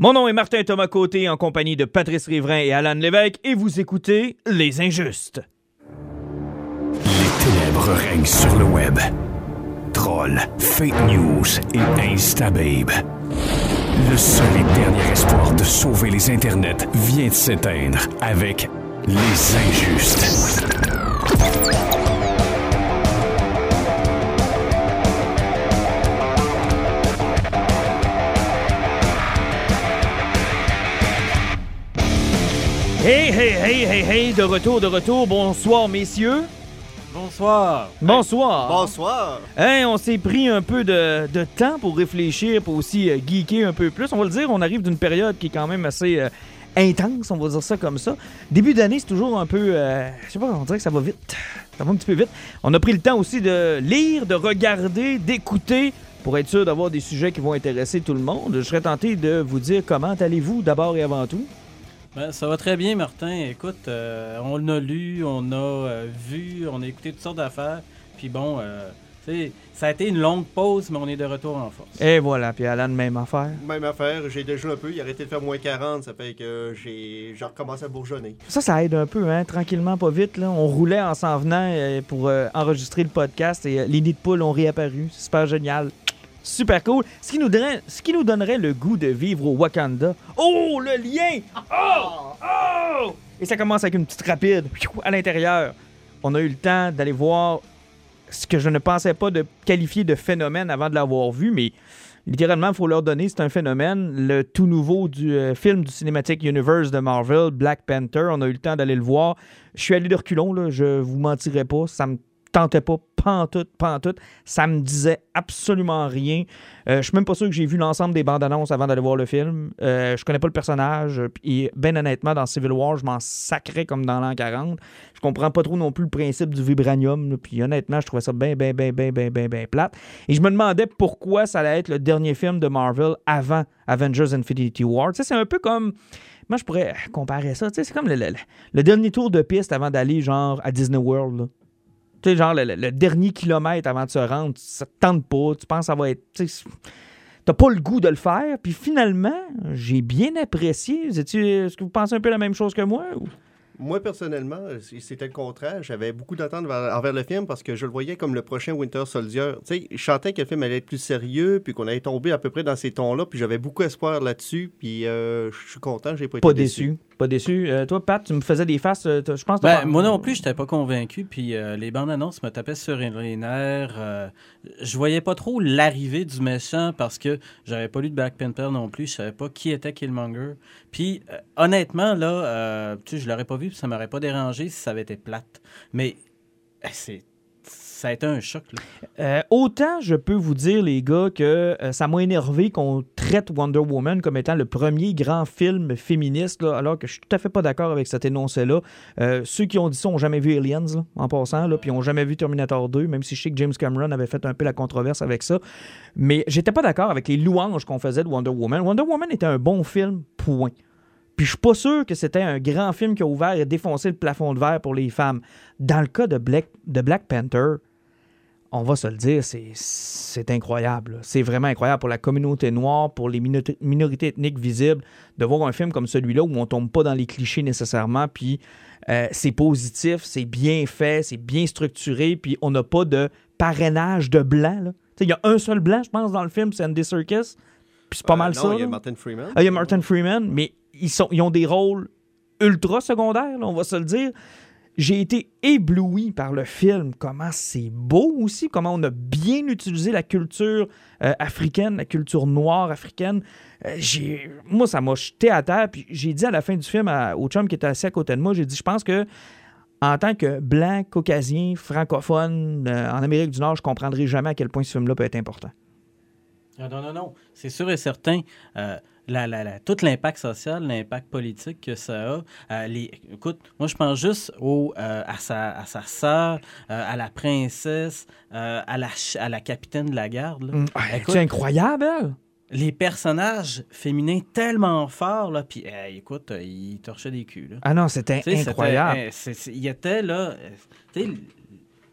Mon nom est Martin Thomas Côté en compagnie de Patrice Riverain et Alan Lévesque et vous écoutez Les Injustes. Les ténèbres règnent sur le web. Trolls, fake news et instababe. Le seul et dernier espoir de sauver les internets vient de s'éteindre avec Les Injustes. Hey, hey, hey, hey, hey, de retour, de retour. Bonsoir, messieurs. Bonsoir. Bonsoir. Bonsoir. Hey, on s'est pris un peu de, de temps pour réfléchir, pour aussi euh, geeker un peu plus. On va le dire, on arrive d'une période qui est quand même assez euh, intense, on va dire ça comme ça. Début d'année, c'est toujours un peu... euh, je sais pas, on dirait que ça va vite. Ça va un petit peu vite. On a pris le temps aussi de lire, de regarder, d'écouter pour être sûr d'avoir des sujets qui vont intéresser tout le monde. Je serais tenté de vous dire comment allez-vous d'abord et avant tout? Ben, ça va très bien, Martin. Écoute, euh, on a lu, on a euh, vu, on a écouté toutes sortes d'affaires. Puis bon, euh, tu sais, ça a été une longue pause, mais on est de retour en force. Et voilà, puis Alan, même affaire. Même affaire, j'ai déjà un peu, il a arrêté de faire moins 40, ça fait que j'ai j'ai recommencé à bourgeonner. Ça, ça aide un peu, hein, tranquillement, pas vite. Là. On roulait en s'en venant euh, pour euh, enregistrer le podcast et euh, les nids de poules ont réapparu. C'est super génial. Super cool. Ce qui, nous donnerait, le goût de vivre au Wakanda. Oh, le lien! Oh! Oh! Et ça commence avec une petite rapide à l'intérieur. On a eu le temps d'aller voir ce que je ne pensais pas de qualifier de phénomène avant de l'avoir vu, mais littéralement, il faut leur donner, c'est un phénomène. Le tout nouveau du euh, film du Cinematic Universe de Marvel, Black Panther, on a eu le temps d'aller le voir. Je suis allé de reculons, là, je vous mentirai pas, ça me tentait pas, pantoute, pantoute. Ça me disait absolument rien. Euh, je suis même pas sûr que j'ai vu l'ensemble des bandes annonces avant d'aller voir le film. Euh, je connais pas le personnage. Et ben honnêtement, dans Civil War, je m'en sacrais comme dans l'an 40. Je comprends pas trop non plus le principe du vibranium. Puis honnêtement, je trouvais ça bien, bien, bien, bien, bien, bien, bien plate. Et je me demandais pourquoi ça allait être le dernier film de Marvel avant Avengers Infinity War. Tu sais, c'est un peu comme. Moi, je pourrais comparer ça. Tu sais, c'est comme le, dernier tour de piste avant d'aller, genre, à Disney World. Tu sais, genre, le, dernier kilomètre avant de se rendre, ça te tente pas. Tu penses que ça va être. T'as pas le goût de le faire. Puis finalement, j'ai bien apprécié. Est-ce que vous pensez un peu la même chose que moi? ou- Moi, personnellement, c'était le contraire. J'avais beaucoup d'attentes envers, envers le film parce que je le voyais comme le prochain Winter Soldier. Tu sais, je sentais que le film allait être plus sérieux, puis qu'on allait tomber à peu près dans ces tons-là, puis j'avais beaucoup espoir là-dessus, puis euh, je suis content, j'ai pas été Pas déçu. Pas déçu. Euh, toi, Pat, tu me faisais des faces. euh, Je pense Ben, pas- moi non plus, j'étais pas convaincu. Puis euh, les bandes annonces me tapaient sur les nerfs. euh, je voyais pas trop l'arrivée du méchant parce que j'avais pas lu de Black Panther non plus. Je savais pas qui était Killmonger. Puis honnêtement, là, euh, tu sais, je l'aurais pas vu, puis ça m'aurait pas dérangé si ça avait été plate. Mais c'est ça a été un choc. Euh, autant je peux vous dire, les gars, que euh, ça m'a énervé qu'on traite Wonder Woman comme étant le premier grand film féministe, là, alors que je suis tout à fait pas d'accord avec cet énoncé-là. Euh, ceux qui ont dit ça ont jamais vu Aliens, en passant, là, puis ont jamais vu Terminator 2, même si je sais que James Cameron avait fait un peu la controverse avec ça. Mais j'étais pas d'accord avec les louanges qu'on faisait de Wonder Woman. Wonder Woman était un bon film, point. Puis je suis pas sûr que c'était un grand film qui a ouvert et défoncé le plafond de verre pour les femmes. Dans le cas de Black, de Black Panther, on va se le dire, c'est- incroyable. C'est vraiment incroyable pour la communauté noire, pour les minori- minorités ethniques visibles, de voir un film comme celui-là où on tombe pas dans les clichés nécessairement, puis euh, c'est positif, c'est bien fait, c'est bien structuré, puis on n'a pas de parrainage de blanc. Il y a un seul blanc, je pense, dans le film, c'est Andy Serkis, puis c'est pas mal non, ça. il y a. Martin Freeman. Ah, il y a Martin Freeman, mais ils, sont, ils ont des rôles ultra secondaires, là, on va se le dire. J'ai été ébloui par le film, comment c'est beau aussi, comment on a bien utilisé la culture euh, africaine, la culture noire africaine. Euh, moi, ça m'a jeté à terre, puis j'ai dit à la fin du film à- au chum qui était assis à côté de moi, j'ai dit, je pense que en tant que blanc, caucasien, francophone, euh, en Amérique du Nord, je comprendrai jamais à quel point ce film-là peut être important. Ah, non, non, non. C'est sûr et certain. La, la, la- tout l'impact social, l'impact politique que ça a. euh, les, écoute, moi, je pense juste au, euh, à sa, à sa sœur, euh, à la princesse, à, la, à la capitaine de la garde. Écoute, c'est incroyable, elle! les personnages féminins tellement forts, là, puis euh, écoute, euh, ils torchaient des culs. Là. Ah non, c'était incroyable. il était là.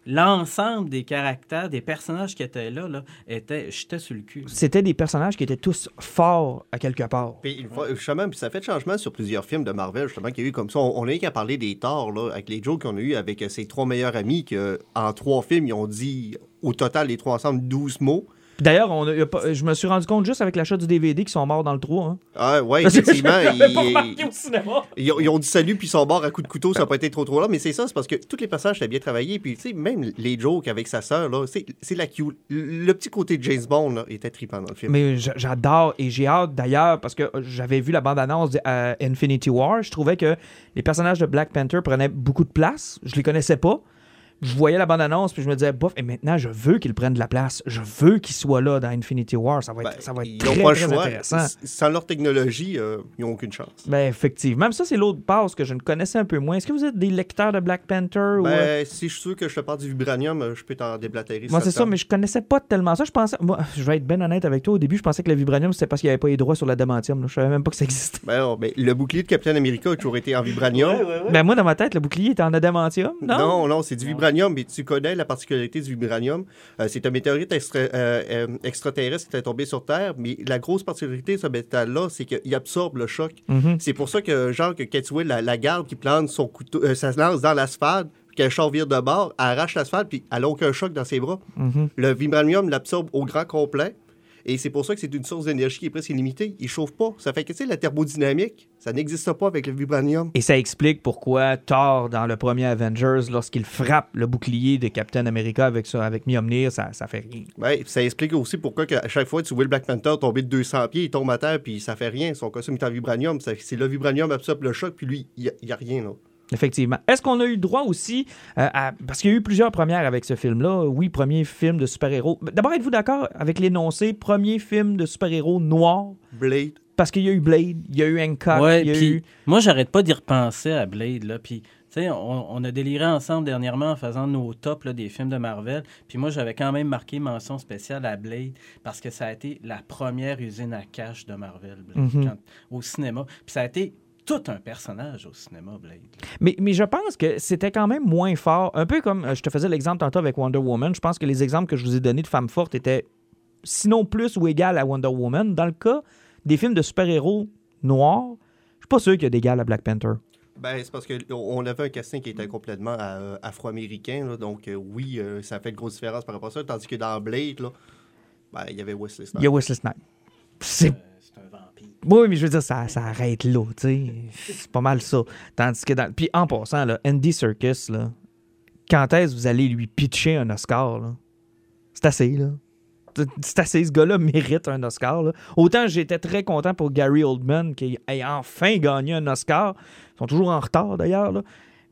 Euh, l'ensemble des caractères, des personnages qui étaient là, là étaient, j'étais sur le cul. C'était des personnages qui étaient tous forts à quelque part. Puis, une fois- justement, puis ça fait changement sur plusieurs films de Marvel, justement, qu'il y a eu comme ça. On, on a eu qu'à parler des torts, là, avec les jokes qu'on a eu avec euh, ses trois meilleurs amis, que en trois films, ils ont dit au total, les trois ensemble, 12 mots. D'ailleurs, on a- y a pas- je me suis rendu compte juste avec l'achat du DVD qu'ils sont morts dans le 3. Hein. Ah, ouais, effectivement. Ils, remarqué au cinéma. ils ont, ils ont dit salut, puis ils sont morts à coups de couteau, ça n'a pas été trop trop long, mais c'est ça, c'est parce que tous les passages étaient bien travaillés, puis tu sais, même les jokes avec sa sœur, là, c'est la cute. Le petit côté de James Bond, là, était trippant dans le film. Mais j'adore et j'ai hâte d'ailleurs parce que j'avais vu la bande-annonce de euh, Infinity War. Je trouvais que les personnages de Black Panther prenaient beaucoup de place. Je les connaissais pas. Je voyais la bande-annonce puis je me disais, bof, et maintenant je veux qu'ils prennent de la place. Je veux qu'ils soient là dans Infinity War. Ça va être, Ben, ça va être ils très, n'ont pas le très choix. intéressant. Sans leur technologie, euh, ils n'ont aucune chance. Ben, effectivement. Même ça, c'est l'autre passe que je ne connaissais un peu moins. Est-ce que vous êtes des lecteurs de Black Panther? ou, euh, Ben, si je suis sûr que je te parle du vibranium, euh, je peux t'en déblatérer. Moi, c'est ça, mais je connaissais pas tellement ça. Je pensais, moi, je vais être bien honnête avec toi. Au début, je pensais que le vibranium, c'était parce qu'il n'y avait pas les droits sur l'adamantium. là. Je savais même pas que ça existait. Ben non, mais le bouclier de Captain America a toujours été en vibranium. Ben, moi, dans ma tête, le bouclier était en adamantium. Non? Non, non, c'est du vibranium, mais tu connais la particularité du vibranium. Euh, c'est un météorite extra- euh, euh, extraterrestre qui est tombé sur Terre, mais la grosse particularité de ce métal-là, c'est qu'il absorbe le choc. Mhm. C'est pour ça que, genre, que vois la, la garde qui plante son couteau, euh, ça se lance dans l'asphalte, puis qu'elle char vire de bord, elle arrache l'asphalte, puis elle n'a aucun choc dans ses bras. Mhm. Le vibranium l'absorbe au grand complet. Et c'est pour ça que c'est une source d'énergie qui est presque illimitée. Il chauffe pas. Ça fait que, tu sais, la thermodynamique, ça n'existe pas avec le vibranium. Et ça explique pourquoi Thor, dans le premier Avengers, lorsqu'il frappe le bouclier de Captain America avec, ça, avec Mjolnir, ça, ça fait rien. Puis ça explique aussi pourquoi à chaque fois que tu vois le Black Panther tomber de 200 pieds, il tombe à terre, puis ça fait rien. Son costume est en vibranium. C'est le vibranium absorbe le choc, puis lui, il n'y a, rien, là. Effectivement. Est-ce qu'on a eu le droit aussi euh, à... Parce qu'il y a eu plusieurs premières avec ce film-là. Oui, premier film de super-héros. D'abord, êtes-vous d'accord avec l'énoncé premier film de super-héros noir? Blade. Parce qu'il y a eu Blade, il y a eu Hancock, Ouais, il y a eu... moi, j'arrête pas d'y repenser à Blade, là. Puis, tu sais, on, on a déliré ensemble dernièrement en faisant nos tops là, des films de Marvel. Puis moi, j'avais quand même marqué mention spéciale à Blade parce que ça a été la première usine à cash de Marvel, Blade, Mhm. quand- au cinéma. Puis ça a été tout un personnage au cinéma, Blade. Mais, mais je pense que c'était quand même moins fort. Un peu comme euh, je te faisais l'exemple tantôt avec Wonder Woman. Je pense que les exemples que je vous ai donnés de femmes fortes étaient sinon plus ou égal à Wonder Woman. Dans le cas des films de super-héros noirs, je suis pas sûr qu'il y a d'égal à Black Panther. Ben, c'est parce qu'on avait un casting qui était complètement euh, afro-américain, là, donc euh, oui, euh, ça fait une grosse différence par rapport à ça. Tandis que dans Blade, là, ben, il y avait Wesley Snipes. Il y a Wesley Snipes. C'est Euh, c'est un vampire. Oui, mais je veux dire, ça, ça arrête là, tu sais. C'est pas mal ça. Tandis que. Puis en passant, là, Andy Serkis, là, quand est-ce que vous allez lui pitcher un Oscar? C'est assez, là. C'est assez. Ce gars-là mérite un Oscar. Autant j'étais très content pour Gary Oldman qui ait enfin gagné un Oscar. Ils sont toujours en retard, d'ailleurs.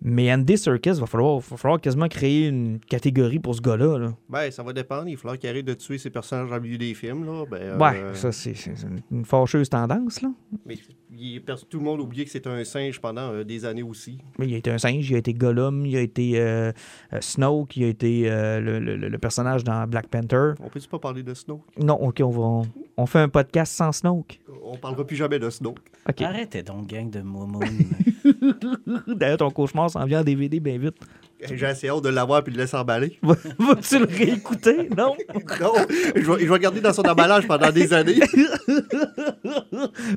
Mais Andy Serkis, va falloir, va falloir quasiment créer une catégorie pour ce gars-là, là. Ben, ça va dépendre. Il va falloir qu'il arrête de tuer ses personnages le milieu des films, là. Ben, euh, Ouais, ça, c'est une- une fâcheuse tendance, là. Mais il est pers- tout le monde oublie que c'est un singe pendant euh, des années aussi. Mais il a été un singe, il a été Gollum, il a été euh, euh, Snoke, il a été euh, le, le- le- personnage dans Black Panther. On peut-tu pas parler de Snoke? Non, ok, on va. On, on fait un podcast sans Snoke. On parlera plus jamais de Snoke. Ok. Arrêtez donc, gang de Momoun. D'ailleurs, ton cauchemar s'en vient en DVD bien vite. J'ai assez hâte de l'avoir puis de le laisser emballer. Va- Vas-tu le réécouter? Non? non, je vais, je vais garder dans son emballage pendant des années.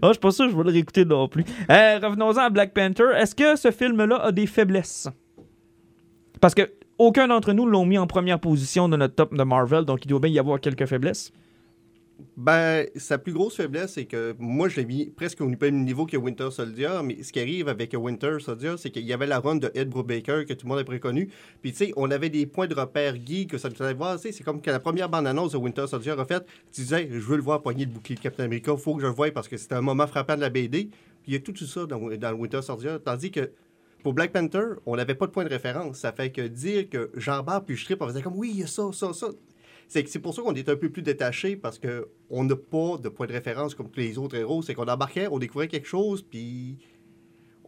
Ah, je suis pas sûr que je vais le réécouter non plus. Euh, Revenons-en à Black Panther. Est-ce que ce film-là a des faiblesses? Parce que aucun d'entre nous l'ont mis en première position de notre top de Marvel, donc il doit bien y avoir quelques faiblesses. Ben, sa plus grosse faiblesse, c'est que moi, je l'ai mis presque au même niveau que Winter Soldier, mais ce qui arrive avec Winter Soldier, c'est qu'il y avait la run de Ed Brubaker que tout le monde a préconnu. Puis, tu sais, on avait des points de repère geek que ça nous faisait voir. C'est comme que la première bande-annonce de Winter Soldier a fait, tu disais, je veux le voir poigner le bouclier de Captain America, faut que je le voie parce que c'était un moment frappant de la BD. Puis, il y a tout ça dans, Winter Soldier. Tandis que pour Black Panther, on n'avait pas de point de référence. Ça fait que dire que j'embarque puis je on faisait comme, oui, il y a ça, ça, ça. C'est que c'est pour ça qu'on est un peu plus détaché parce que on n'a pas de point de référence comme tous les autres héros. C'est qu'on embarquait, on découvrait quelque chose, puis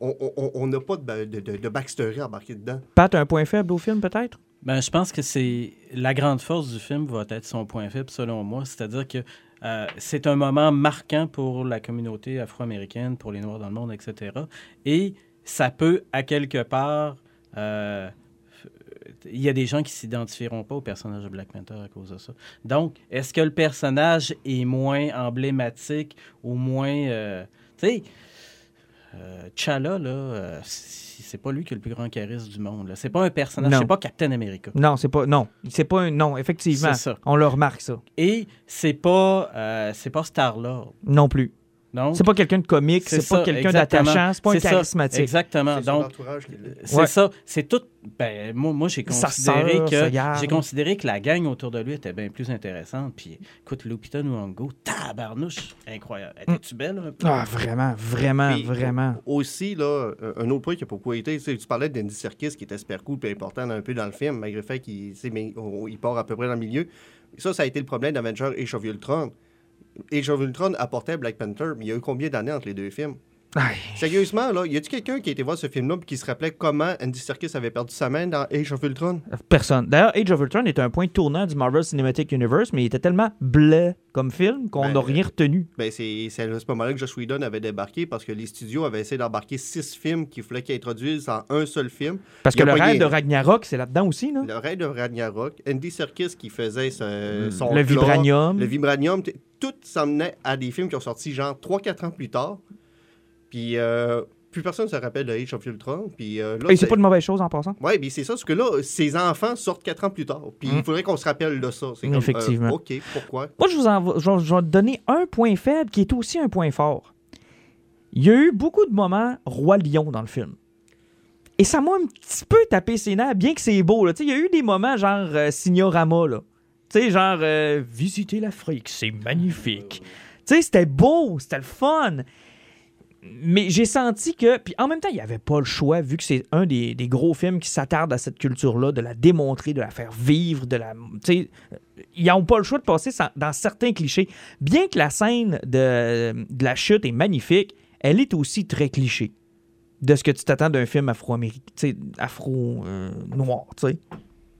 on n'a pas de, de, de- de backstory embarqué dedans. Pat, un point faible au film, peut-être? Ben, je pense que c'est la grande force du film va être son point faible, selon moi. C'est-à-dire que euh, c'est un moment marquant pour la communauté afro-américaine, pour les Noirs dans le monde, etc. Et ça peut, à quelque part, euh, il y a des gens qui s'identifieront pas au personnage de Black Panther à cause de ça. Donc, est-ce que le personnage est moins emblématique ou moins. euh, tu sais, euh, T'Challa, là, euh, c'est pas lui qui a le plus grand charisme du monde. C'est pas un personnage, c'est pas Captain America. Non, c'est pas. Non, c'est pas un. Non, effectivement. Ça. On le remarque, ça. Et c'est pas, euh, c'est pas Star-Lord. Non plus. Donc, C'est pas quelqu'un de comique, c'est pas quelqu'un exactement. d'attachant, c'est pas un ça, charismatique. Exactement. C'est son Donc, entourage qui le- C'est Ouais. ça. C'est tout. Ben, moi, moi j'ai considéré sa que j'ai considéré que la gang autour de lui était bien plus intéressante. Puis, écoute, Lupita Nyong'o, tabarnouche, incroyable. Étais-tu belle un peu? Ah, vraiment, vraiment, Puis, vraiment. Aussi, là, un- un autre point qui a beaucoup été, tu sais, tu parlais d'Andy Serkis qui était super cool et important un peu dans le film, malgré le fait qu'il tu sais, mais on- il part à peu près dans le milieu. Ça, ça a été le problème d'Avenger Age of Ultron. Age of Ultron apportait Black Panther, mais il y a eu combien d'années entre les deux films? Aïe. Sérieusement, là, y a-tu quelqu'un qui a été voir ce film-là et qui se rappelait comment Andy Serkis avait perdu sa main dans Age of Ultron? Personne. D'ailleurs, Age of Ultron est un point tournant du Marvel Cinematic Universe, mais il était tellement bleu comme film qu'on Ben, n'a rien retenu. Ben, c'est à ce moment-là que Josh Whedon avait débarqué parce que les studios avaient essayé d'embarquer six films qu'il fallait qu'ils introduisent en un seul film. Parce il que le rêve de Ragnarok, c'est là-dedans aussi, là. Le rêve de Ragnarok, Andy Serkis qui faisait ce- son Le vibranium. le vibranium, tout s'emmenait à des films qui ont sorti genre 3-4 ans plus tard. Puis euh, plus personne ne se rappelle de Age of Ultron. Puis euh, là, Et c'est pas de mauvaise chose en passant. Ouais, mais c'est ça, parce que là, ses enfants sortent 4 ans plus tard. Puis il faudrait qu'on se rappelle de ça. C'est comme. Effectivement. euh, OK, pourquoi? Moi, je, vous en, je, vais- je vais te donner un point faible qui est aussi un point fort. Il y a eu beaucoup de moments roi lion dans le film. Et ça m'a un petit peu tapé ses nerfs, bien que c'est beau. là. Il y a eu des moments genre euh, Signorama. Tu sais, genre euh, visiter l'Afrique, c'est magnifique. Tu sais, c'était beau, c'était le fun. Mais j'ai senti que. Puis en même temps, il n'y avait pas le choix, vu que c'est un des, des gros films qui s'attarde à cette culture-là, de la démontrer, de la faire vivre, de la. Ils n'ont pas le choix de passer dans certains clichés. Bien que la scène de, de la chute est magnifique, elle est aussi très cliché de ce que tu t'attends d'un film afro-américain, tu sais, afro-noir, tu sais.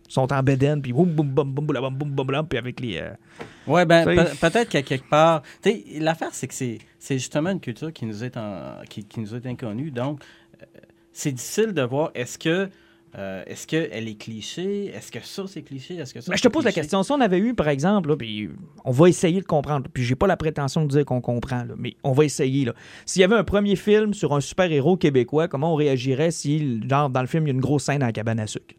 Sont en bédaine, puis boum, boum, boum, boum, boum, boum, boum, boum, boum, puis avec les... euh, Ouais, ben, pe- peut-être qu'à quelque part. Tu sais, l'affaire, c'est que c'est justement une culture qui nous est, en- qui, qui nous est inconnue. Donc, euh, c'est difficile de voir est-ce que. euh, est-ce qu'elle est cliché? Est-ce que ça, c'est cliché? Est-ce que ça, Mais je te pose la cliché? question. Si on avait eu, par exemple, là, puis on va essayer de comprendre, puis j'ai pas la prétention de dire qu'on comprend, là, mais on va essayer. S'il y avait un premier film sur un super-héros québécois, comment on réagirait si, genre, dans le film, il y a une grosse scène à la cabane à sucre?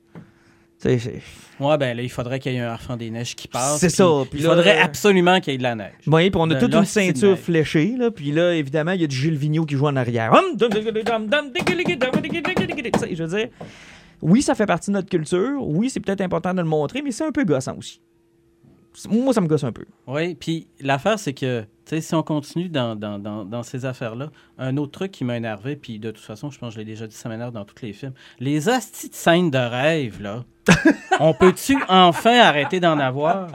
Ouais, ben là, il faudrait qu'il y ait un enfant des neiges qui passe. C'est ça, puis Il là, faudrait euh, absolument qu'il y ait de la neige. Oui, puis on a De toute une ceinture fléchée, là, puis là, évidemment, il y a du Gilles Vigneault qui joue en arrière. Hum, Je veux dire, oui, ça fait partie de notre culture, oui, c'est peut-être important de le montrer, mais c'est un peu gossant aussi. Moi, ça me gosse un peu. Oui, puis l'affaire, c'est que, tu sais, si on continue dans, dans, dans, dans ces affaires-là, un autre truc qui m'a énervé, puis de toute façon, je pense que je l'ai déjà dit, ça m'énerve dans tous les films. Les hosties de scènes de rêve, là, on peut-tu enfin arrêter d'en avoir?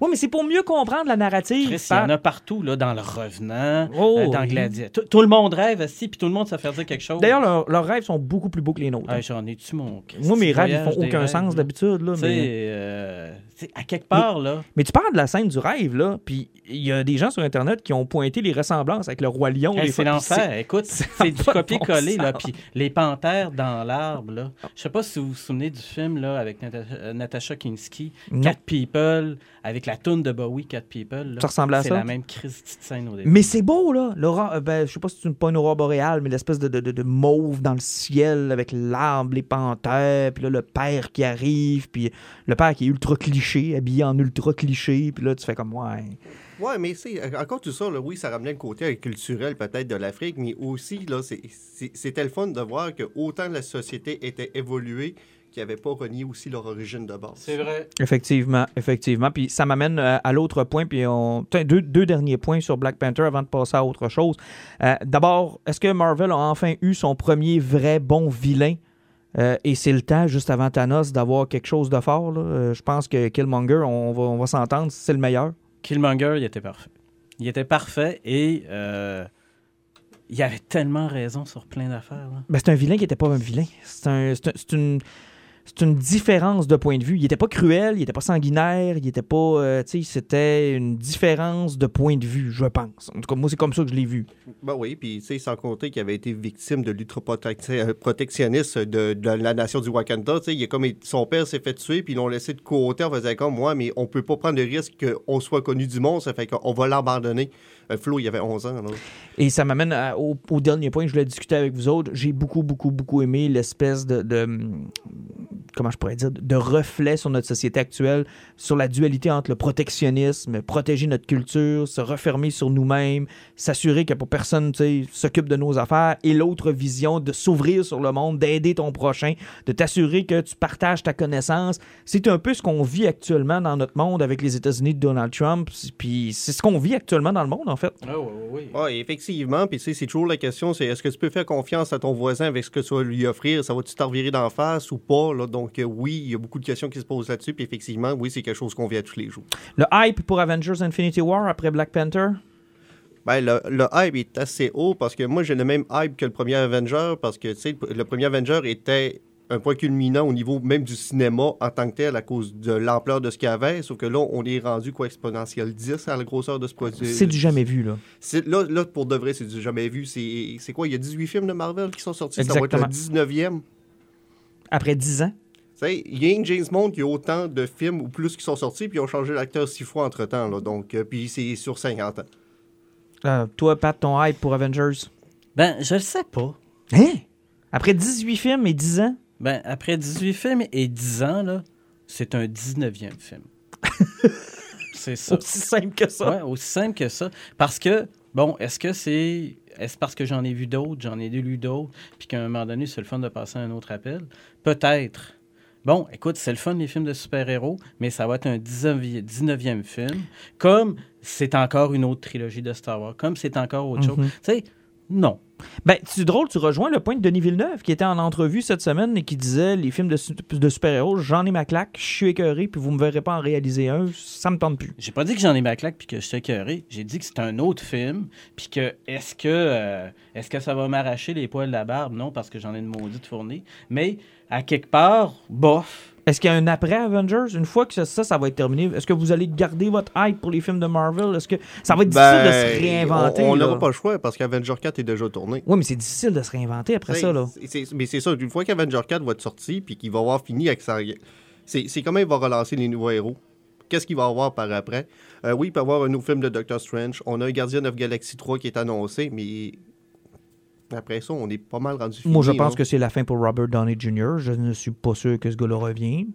Oui, mais c'est pour mieux comprendre la narrative. Chris, il y en a partout, là, dans Le Revenant, Oh, euh, dans oui. Gladiator. Tout, le monde rêve, hostie, puis tout le monde se fait dire quelque chose. D'ailleurs, leurs, rêves sont beaucoup plus beaux que les nôtres. Ah, j'en ai-tu mon... Moi, mes rêves, ils font aucun rêves, sens d'habitude. là, Mais... euh, à quelque part, là, mais tu parles de la scène du rêve, là, puis il y a des gens sur Internet qui ont pointé les ressemblances avec le Roi Lion. Hey, des c'est l'enfer. Écoute, c'est c'est du copier-coller, bon là. Puis les panthères dans l'arbre, là. Je sais pas si vous vous souvenez du film, là, avec Natasha, euh, Natasha Kinski, Non. Cat People, avec la toune de Bowie, Cat People. là. Ça ressemble à C'est ça? la même crise de scène au début. Mais c'est beau, là. L'aurore, euh, ben, je sais pas si c'est une, pas une aurore boréale, mais l'espèce de, de, de- de mauve dans le ciel avec l'arbre, les panthères, puis là, le père qui arrive, puis le père qui est ultra cliché, habillé en ultra cliché, puis là, tu fais comme, ouais. Ouais, mais c'est encore tout ça, là, oui, ça ramenait le côté culturel peut-être de l'Afrique, mais aussi, là, c'est- c'est- c'était le fun de voir que autant la société était évoluée qu'ils n'avaient pas renié aussi leur origine de base. C'est vrai. Effectivement, effectivement. Puis ça m'amène euh, à l'autre point, puis on... Tiens, deux, deux derniers points sur Black Panther avant de passer à autre chose. Euh, D'abord, est-ce que Marvel a enfin eu son premier vrai bon vilain? Euh, et c'est le temps, juste avant Thanos, d'avoir quelque chose de fort. là. Euh, je pense que Killmonger, on va, on va s'entendre, c'est le meilleur. Killmonger, il était parfait. Il était parfait et euh, il avait tellement raison sur plein d'affaires. Ben, c'est un vilain qui n'était pas un vilain. C'est un, une, c'est une différence de point de vue. Il était pas cruel, il était pas sanguinaire, il était pas. euh, tu sais, c'était une différence de point de vue, je pense. En tout cas, moi, c'est comme ça que je l'ai vu. Ben oui, puis tu sais, sans compter qu'il avait été victime de l'ultra-protectionnisme de, de la nation du Wakanda. Tu sais, comme son père s'est fait tuer, puis ils l'ont laissé de côté en faisant comme moi, mais on peut pas prendre le risque qu'on soit connu du monde, ça fait qu'on va l'abandonner. Euh, Flo, il avait 11 ans. Et ça m'amène au, dernier point que je voulais discuter avec vous autres. J'ai beaucoup, beaucoup, beaucoup aimé l'espèce de, de, Comment je pourrais dire De reflet sur notre société actuelle, sur la dualité entre le protectionnisme, protéger notre culture, se refermer sur nous-mêmes, s'assurer que pour personne tu sais, s'occupe de nos affaires, et l'autre vision de s'ouvrir sur le monde, d'aider ton prochain, de t'assurer que tu partages ta connaissance. C'est un peu ce qu'on vit actuellement dans notre monde avec les États-Unis de Donald Trump. Puis c'est ce qu'on vit actuellement dans le monde, en fait. Ah, oui, oui, oui. Oui, effectivement. Puis, c'est toujours la question, c'est est-ce que tu peux faire confiance à ton voisin avec ce que tu vas lui offrir? Ça va-tu t'en revirer d'en face ou pas? Là? Donc, euh, oui, il y a beaucoup de questions qui se posent là-dessus. Puis, effectivement, oui, c'est quelque chose qu'on vit à tous les jours. Le hype pour Avengers Infinity War après Black Panther? Ben, le, le hype est assez haut parce que moi, j'ai le même hype que le premier Avenger parce que, tu sais, le premier Avenger était un point culminant au niveau même du cinéma en tant que tel à cause de l'ampleur de ce qu'il y avait. Sauf que là, on est rendu quoi exponentiel 10 à la grosseur de ce produit. C'est du jamais vu, là. C'est- Là, là, pour de vrai, c'est du jamais vu. C'est c'est quoi? Il y a 18 films de Marvel qui sont sortis. Ça va être Exactement. le 19e. Après 10 ans. Il y a une James Bond qui a autant de films ou plus qui sont sortis, puis ils ont changé l'acteur six fois entre-temps. là. Donc, euh, puis c'est sur 50 ans. Euh, toi, Pat, ton hype pour Avengers? Ben, je le sais pas. Hein? Après 18 films et 10 ans? Ben, après 18 films et 10 ans, là, c'est un 19e film. c'est ça. Aussi simple que ça. Ouais, aussi simple que ça. Parce que, bon, est-ce que c'est. Est-ce parce que j'en ai vu d'autres, j'en ai lu d'autres, puis qu'à un moment donné, c'est le fun de passer à un autre appel? Peut-être. Bon, écoute, c'est le fun les films de super-héros, mais ça va être un 19e 19e film. Comme c'est encore une autre trilogie de Star Wars, comme c'est encore autre chose. Mhm. Tu sais, non. Ben, c'est drôle, tu rejoins le point de Denis Villeneuve qui était en entrevue cette semaine et qui disait les films de, su- de super-héros, j'en ai ma claque, je suis écœuré, puis vous me verrez pas en réaliser un, ça me tente plus. J'ai pas dit que j'en ai ma claque puis que je suis écœuré. J'ai dit que c'est un autre film puis que est-ce que euh, est-ce que ça va m'arracher les poils de la barbe? Non, parce que j'en ai une maudite fournie. Mais à quelque part, bof. Est-ce qu'il y a un après Avengers? Une fois que ça, ça, va être terminé, est-ce que vous allez garder votre hype pour les films de Marvel? Est-ce que ça va être difficile de se réinventer? Ben, On n'aura pas le choix parce qu'Avenger 4 est déjà tourné. Oui, mais c'est difficile de se réinventer après T'sais, ça, là. Mais c'est ça, une fois qu'Avenger 4 va être sorti puis qu'il va avoir fini avec sa. C'est c'est comment il va relancer les nouveaux héros? Qu'est-ce qu'il va avoir par après? Euh, oui, il peut y avoir un nouveau film de Doctor Strange. On a un Guardian of Galaxy 3 qui est annoncé, mais après ça, on est pas mal rendu fini. Moi, je pense là. que c'est la fin pour Robert Downey Jr. Je ne suis pas sûr que ce gars-là revient.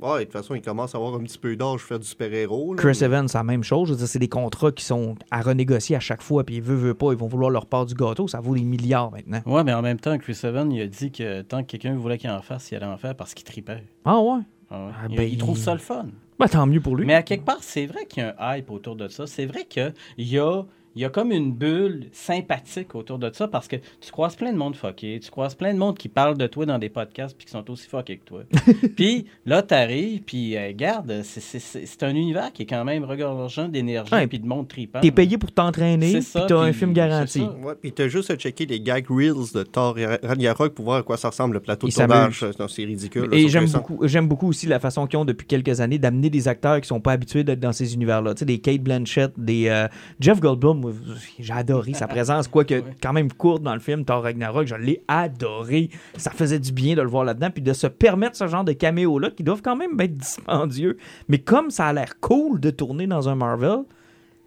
Ouais, de toute façon, il commence à avoir un petit peu d'âge faire du super-héros. Chris mais- Evans, c'est la même chose. Je veux dire, c'est des contrats qui sont à renégocier à chaque fois, puis ils veulent, veulent pas, ils vont vouloir leur part du gâteau. Ça vaut des milliards maintenant. Ouais, mais en même temps, Chris Evans, il a dit que tant que quelqu'un voulait qu'il en fasse, il allait en faire parce qu'il tripait. Ah ouais? Ah ouais. Ah il, ben, il trouve ça le fun. Ben, tant mieux pour lui. Mais à quelque part, c'est vrai qu'il y a un hype autour de ça. C'est vrai qu'il y a, il y a comme une bulle sympathique autour de ça parce que tu croises plein de monde fucké, tu croises plein de monde qui parle de toi dans des podcasts puis qui sont aussi fuckés que toi. puis là, t'arrives, puis euh, regarde, c'est- c'est- c'est c'est un univers qui est quand même regorgeant d'énergie Ouais, puis de monde tripant. T'es payé pour t'entraîner, C'est puis t'as un film garanti. Ouais, puis t'as juste à checker les gag reels de Thor et Ragnarok pour voir à quoi ça ressemble le plateau de tournage. C'est ridicule. là, Et j'aime beaucoup, j'aime beaucoup aussi la façon qu'ils ont depuis quelques années d'amener des acteurs qui sont pas habitués d'être dans ces univers-là. Tu sais, des Kate Blanchett, des euh, Jeff Goldblum. Moi, J'ai adoré sa présence, quoique quand même courte dans le film Thor Ragnarok. Je l'ai adoré. Ça faisait du bien de le voir là-dedans, puis de se permettre ce genre de caméos-là qui doivent quand même être dispendieux. Mais comme ça a l'air cool de tourner dans un Marvel,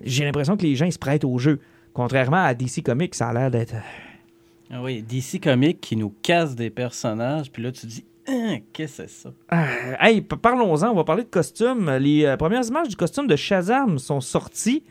j'ai l'impression que les gens ils se prêtent au jeu. Contrairement à DC Comics, ça a l'air d'être. Ah oui, DC Comics qui nous casse des personnages, puis là, tu dis, Hein, qu'est-ce que c'est ça? Euh, hey, parlons-en, on va parler de costumes. Les euh, premières images du costume de Shazam sont sorties.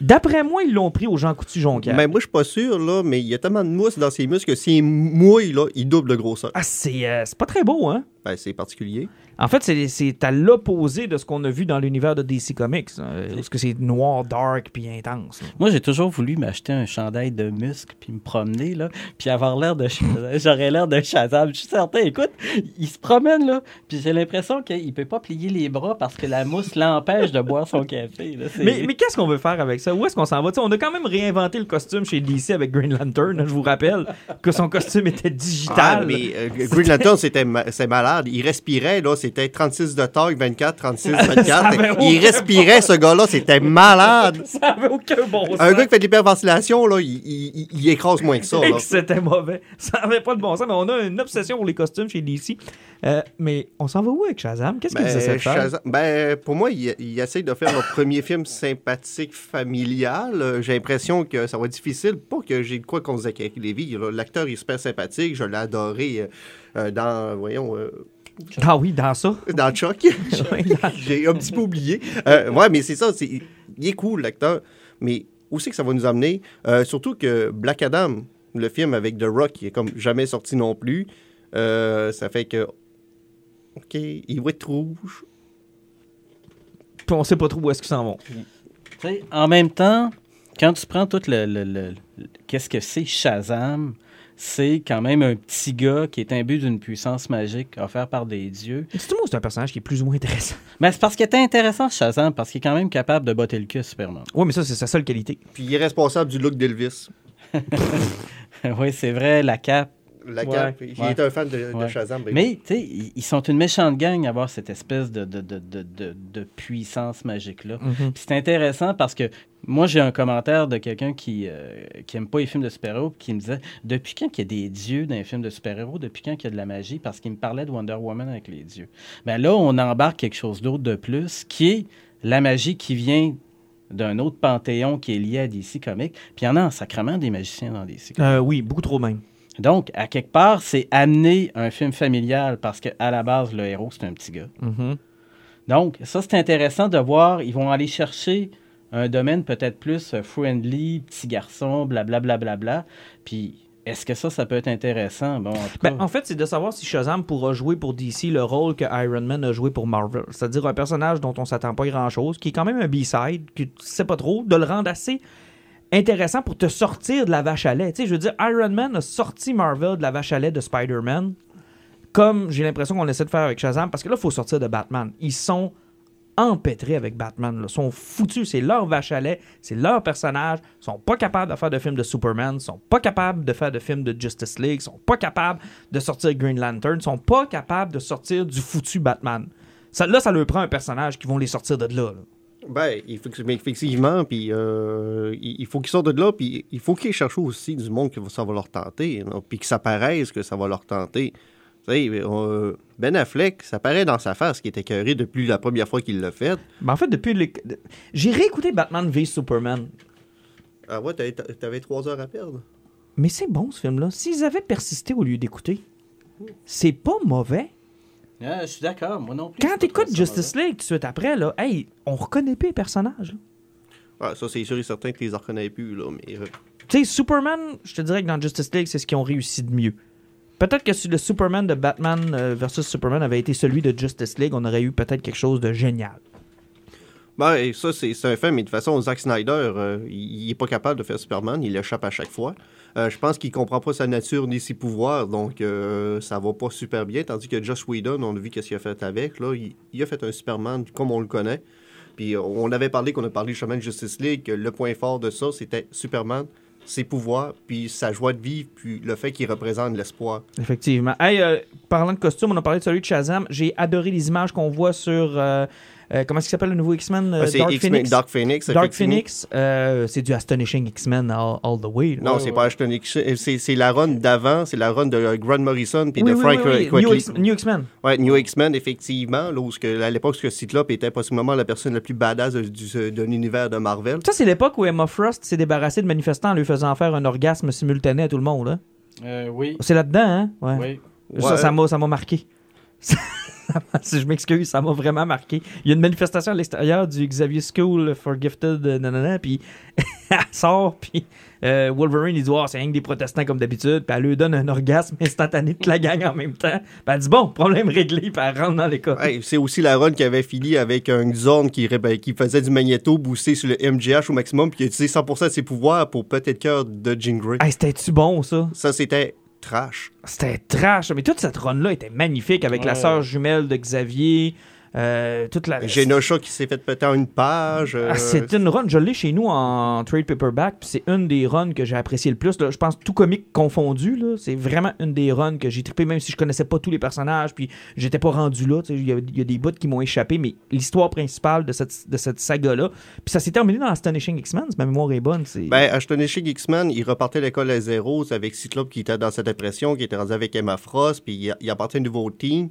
D'après moi, ils l'ont pris aux Jean Coutu Jonquière. Ben, moi, je suis pas sûr, là, mais il y a tellement de mousse dans ses muscles que s'il mouille, là, il double de grosseur. Ah, c'est euh, c'est pas très beau, hein? Ben, c'est particulier. En fait, c'est- c'est à l'opposé de ce qu'on a vu dans l'univers de DC Comics. hein, parce que c'est noir, dark, puis intense. là. Moi, j'ai toujours voulu m'acheter un chandail de muscle puis me promener, là, puis avoir l'air de. J'aurais l'air de Shazam. Je suis certain. Écoute, il se promène, là, puis j'ai l'impression qu'il peut pas plier les bras parce que la mousse l'empêche de boire son café. là. Mais, mais qu'est-ce qu'on veut faire avec ça? Où est-ce qu'on s'en va? Tu sais, on a quand même réinventé le costume chez DC avec Green Lantern. hein, je vous rappelle que son costume était Ah, digital. mais euh, Green Lantern, c'était ma- malade. Malade. Il respirait, là, c'était 36 de taille, 24, 36, 24. avait il respirait, ce gars-là, c'était malade. Ça avait aucun bon sens. Un gars qui fait de l'hyperventilation, là, il, il- il- il écrase moins que ça. C'était mauvais. Ça avait pas de bon sens, mais on a une obsession pour les costumes chez DC. Euh, mais on s'en va où avec Shazam? Qu'est-ce qu'il Ben, essaie de faire? Shazam- ben, pour moi, il, il essaye de faire le premier film sympathique, familial. Euh, J'ai l'impression que ça va être difficile. Pas que j'ai de quoi contre Zachary Lévy. L'acteur est super sympathique. Je l'ai adoré euh, dans, voyons, euh, Ah oui, dans ça. dans Chuck. j'ai un petit peu oublié. Euh, ouais, mais c'est ça. c'est- il est cool, l'acteur. Mais où c'est que ça va nous amener? Euh, surtout que Black Adam, le film avec The Rock, qui est comme jamais sorti non plus, euh, ça fait que... OK, il va être rouge. Puis on sait pas trop où est-ce qu'ils s'en vont. En même temps, quand tu prends tout le. le- le- le- Qu'est-ce que c'est Shazam? C'est quand même un petit gars qui est imbu d'une puissance magique offerte par des dieux. C'est tout le monde, c'est un personnage qui est plus ou moins intéressant. Mais c'est parce qu'il était intéressant, Shazam, parce qu'il est quand même capable de botter le cul Superman. Oui, mais ça, c'est sa seule qualité. Puis il est responsable du look d'Elvis. oui, c'est vrai, la cape. La Ouais. cape. Il Ouais. est un fan de. Shazam. ben Mais, tu sais, ils sont une méchante gang à avoir cette espèce de, de, de, de, de- de puissance magique-là. Puis c'est intéressant parce que moi, j'ai un commentaire de quelqu'un qui, euh, qui aime pas les films de super-héros qui me disait Depuis quand il y a des dieux dans les films de super-héros? Depuis quand il y a de la magie Parce qu'il me parlait de Wonder Woman avec les dieux. Ben là, on embarque quelque chose d'autre de plus qui est la magie qui vient d'un autre panthéon qui est lié à DC Comics. Puis il y en a en sacrement des magiciens dans DC Comics. Euh, oui, beaucoup trop même. Donc, à quelque part, c'est amener un film familial parce qu'à la base, le héros, c'est un petit gars. Mhm. Donc, ça, c'est intéressant de voir. Ils vont aller chercher un domaine peut-être plus euh, friendly, petit garçon, blablabla. Bla, bla, bla. Puis, est-ce que ça, ça peut être intéressant? Bon, en tout cas. Ben, en fait, c'est de savoir si Shazam pourra jouer pour DC le rôle que Iron Man a joué pour Marvel. C'est-à-dire un personnage dont on s'attend pas grand-chose, qui est quand même un B-side, que tu sais pas trop, de le rendre assez intéressant pour te sortir de la vache à lait. Tu sais, je veux dire, Iron Man a sorti Marvel de la vache à lait de Spider-Man, comme j'ai l'impression qu'on essaie de faire avec Shazam, parce que là, il faut sortir de Batman. Ils sont empêtrés avec Batman. Ils sont foutus. C'est leur vache à lait. C'est leur personnage. Ils sont pas capables de faire de films de Superman. Ils sont pas capables de faire de films de Justice League. Ils sont pas capables de sortir Green Lantern. Ils sont pas capables de sortir du foutu Batman. Là, ça leur prend un personnage qui vont les sortir de là. Ben, mais effectivement, puis euh, il faut qu'ils sortent de là, puis il faut qu'ils cherchent aussi du monde que ça va leur tenter, puis que ça paraisse que ça va leur tenter. Euh, Ben Affleck, ça paraît dans sa face qu'il était écœuré depuis la première fois qu'il l'a fait. Ben, en fait, depuis. les- J'ai réécouté Batman v Superman. Ah ouais, t'avais- t'avais trois heures à perdre. Mais c'est bon ce film-là. S'ils avaient persisté au lieu d'écouter, c'est pas mauvais. Ah, je suis d'accord, moi non plus. Quand t'écoutes Justice League tout de suite après, là, hey, on reconnaît plus les personnages. là. Ah, ça, c'est sûr et certain que tu les reconnais plus, là, mais... euh, Tu sais, Superman, je te dirais que dans Justice League, c'est ce qu'ils ont réussi de mieux. Peut-être que si le Superman de Batman euh, versus Superman avait été celui de Justice League, on aurait eu peut-être quelque chose de génial. Ben, ça, c'est un fait, mais de toute façon, Zack Snyder, euh, il il est pas capable de faire Superman, il échappe à chaque fois. Euh, je pense qu'il comprend pas sa nature ni ses pouvoirs, donc euh, ça va pas super bien. Tandis que Joss Whedon, on a vu qu'est-ce qu'il a fait avec. Là, il, a fait un Superman comme on le connaît. Puis on avait parlé, qu'on a parlé justement de Justice League, le point fort de ça, c'était Superman, ses pouvoirs, puis sa joie de vivre, puis le fait qu'il représente l'espoir. Effectivement. Hey, euh, parlant de costume, on a parlé de celui de Shazam. J'ai adoré les images qu'on voit sur. Euh, comment est-ce qu'il s'appelle le nouveau X-Men euh, Ah, c'est Dark Phoenix? Dark Phoenix. Dark. Phoenix, euh, c'est du Astonishing X-Men all, all the way. là. Non, c'est pas X- c'est c'est la run d'avant, c'est la run de Grant Morrison puis Oui, de oui, Frank oui, oui. Quitely. New, X-Men. Ouais, New X-Men, effectivement, là, où ce que- à l'époque, ce que Cyclope était possiblement la personne la plus badass de, du- de l'univers de Marvel. Ça, c'est l'époque où Emma Frost s'est débarrassée de manifestants en lui faisant faire un orgasme simultané à tout le monde. Là. Euh, oui, C'est là-dedans, hein? Ouais. oui. Ça, Ouais. ça m'a, ça m'a marqué. si je m'excuse, ça m'a vraiment marqué. Il y a une manifestation à l'extérieur du Xavier School for Gifted, euh, nanana, puis elle sort, puis euh, Wolverine, il dit, oh, c'est rien que des protestants comme d'habitude, puis elle lui donne un orgasme instantané de la gang en même temps. Puis elle dit, bon, problème réglé, puis elle rentre dans l'école. Ouais, c'est aussi la run qui avait fini avec un Xorn qui, faisait du magnéto boosté sur le MGH au maximum puis qui a utilisé 100% de ses pouvoirs pour peut-être cœur de Jean Grey. Hey, c'était-tu bon, ça? Ça, c'était trash. C'était trash, mais toute cette run-là était magnifique avec la sœur jumelle de Xavier. Euh, toute la... Qui s'est fait péter une page. euh, Ah, c'est une run, je l'ai chez nous en trade paperback, puis c'est une des runs que j'ai apprécié le plus. là. Je pense tout comique confondu, là, c'est vraiment une des runs que j'ai trippé, même si je connaissais pas tous les personnages, puis j'étais pas rendu là. Il y, a- il y a des bouts qui m'ont échappé, mais l'histoire principale de cette, de cette saga-là, puis ça s'est terminé dans Astonishing X-Men, si ma mémoire est bonne. C'est... Ben, Astonishing X-Men, il repartait l'école à zéro avec Cyclope qui était dans cette dépression, qui était rendu avec Emma Frost, puis il, il appartient à un nouveau team.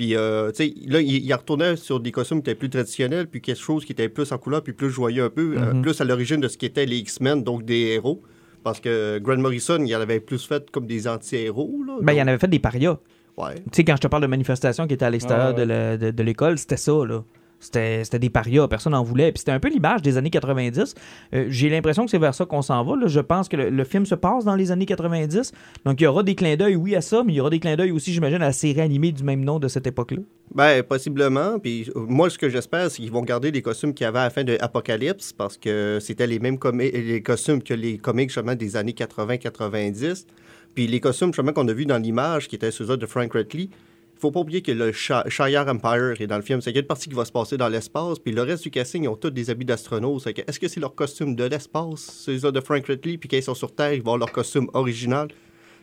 Puis, euh, tu sais, là, il, il retournait sur des costumes qui étaient plus traditionnels, puis quelque chose qui était plus en couleur, puis plus joyeux un peu, euh, Mhm. plus à l'origine de ce qu'étaient les X-Men, donc des héros. Parce que Grant Morrison, il en avait plus fait comme des anti-héros. Là, Ben, il y en avait fait des parias. Ouais. Tu sais, quand je te parle de manifestations qui étaient à l'extérieur Ah ouais. de l'école, c'était ça, là. C'était des parias, personne n'en voulait. Puis c'était un peu l'image des années 90. Euh, J'ai l'impression que c'est vers ça qu'on s'en va. Je pense que le, film se passe dans les années 90. Donc il y aura des clins d'œil, oui, à ça, mais il y aura des clins d'œil aussi, j'imagine, à la série animée du même nom de cette époque-là. Ben, possiblement. Puis euh, moi, ce que j'espère, c'est qu'ils vont garder les costumes qu'il y avait à la fin de Apocalypse, parce que c'était les mêmes les costumes que les comics justement des années 80-90. Puis les costumes justement qu'on a vus dans l'image, qui étaient ceux de Frank Redley, faut pas oublier que le Shire Empire est dans le film. C'est qu'il y a une partie qui va se passer dans l'espace, puis le reste du casting, ils ont tous des habits d'astronautes. Est-ce que c'est leur costume de l'espace, ceux de Frank Redley, puis quand ils sont sur Terre, ils vont avoir leur costume original?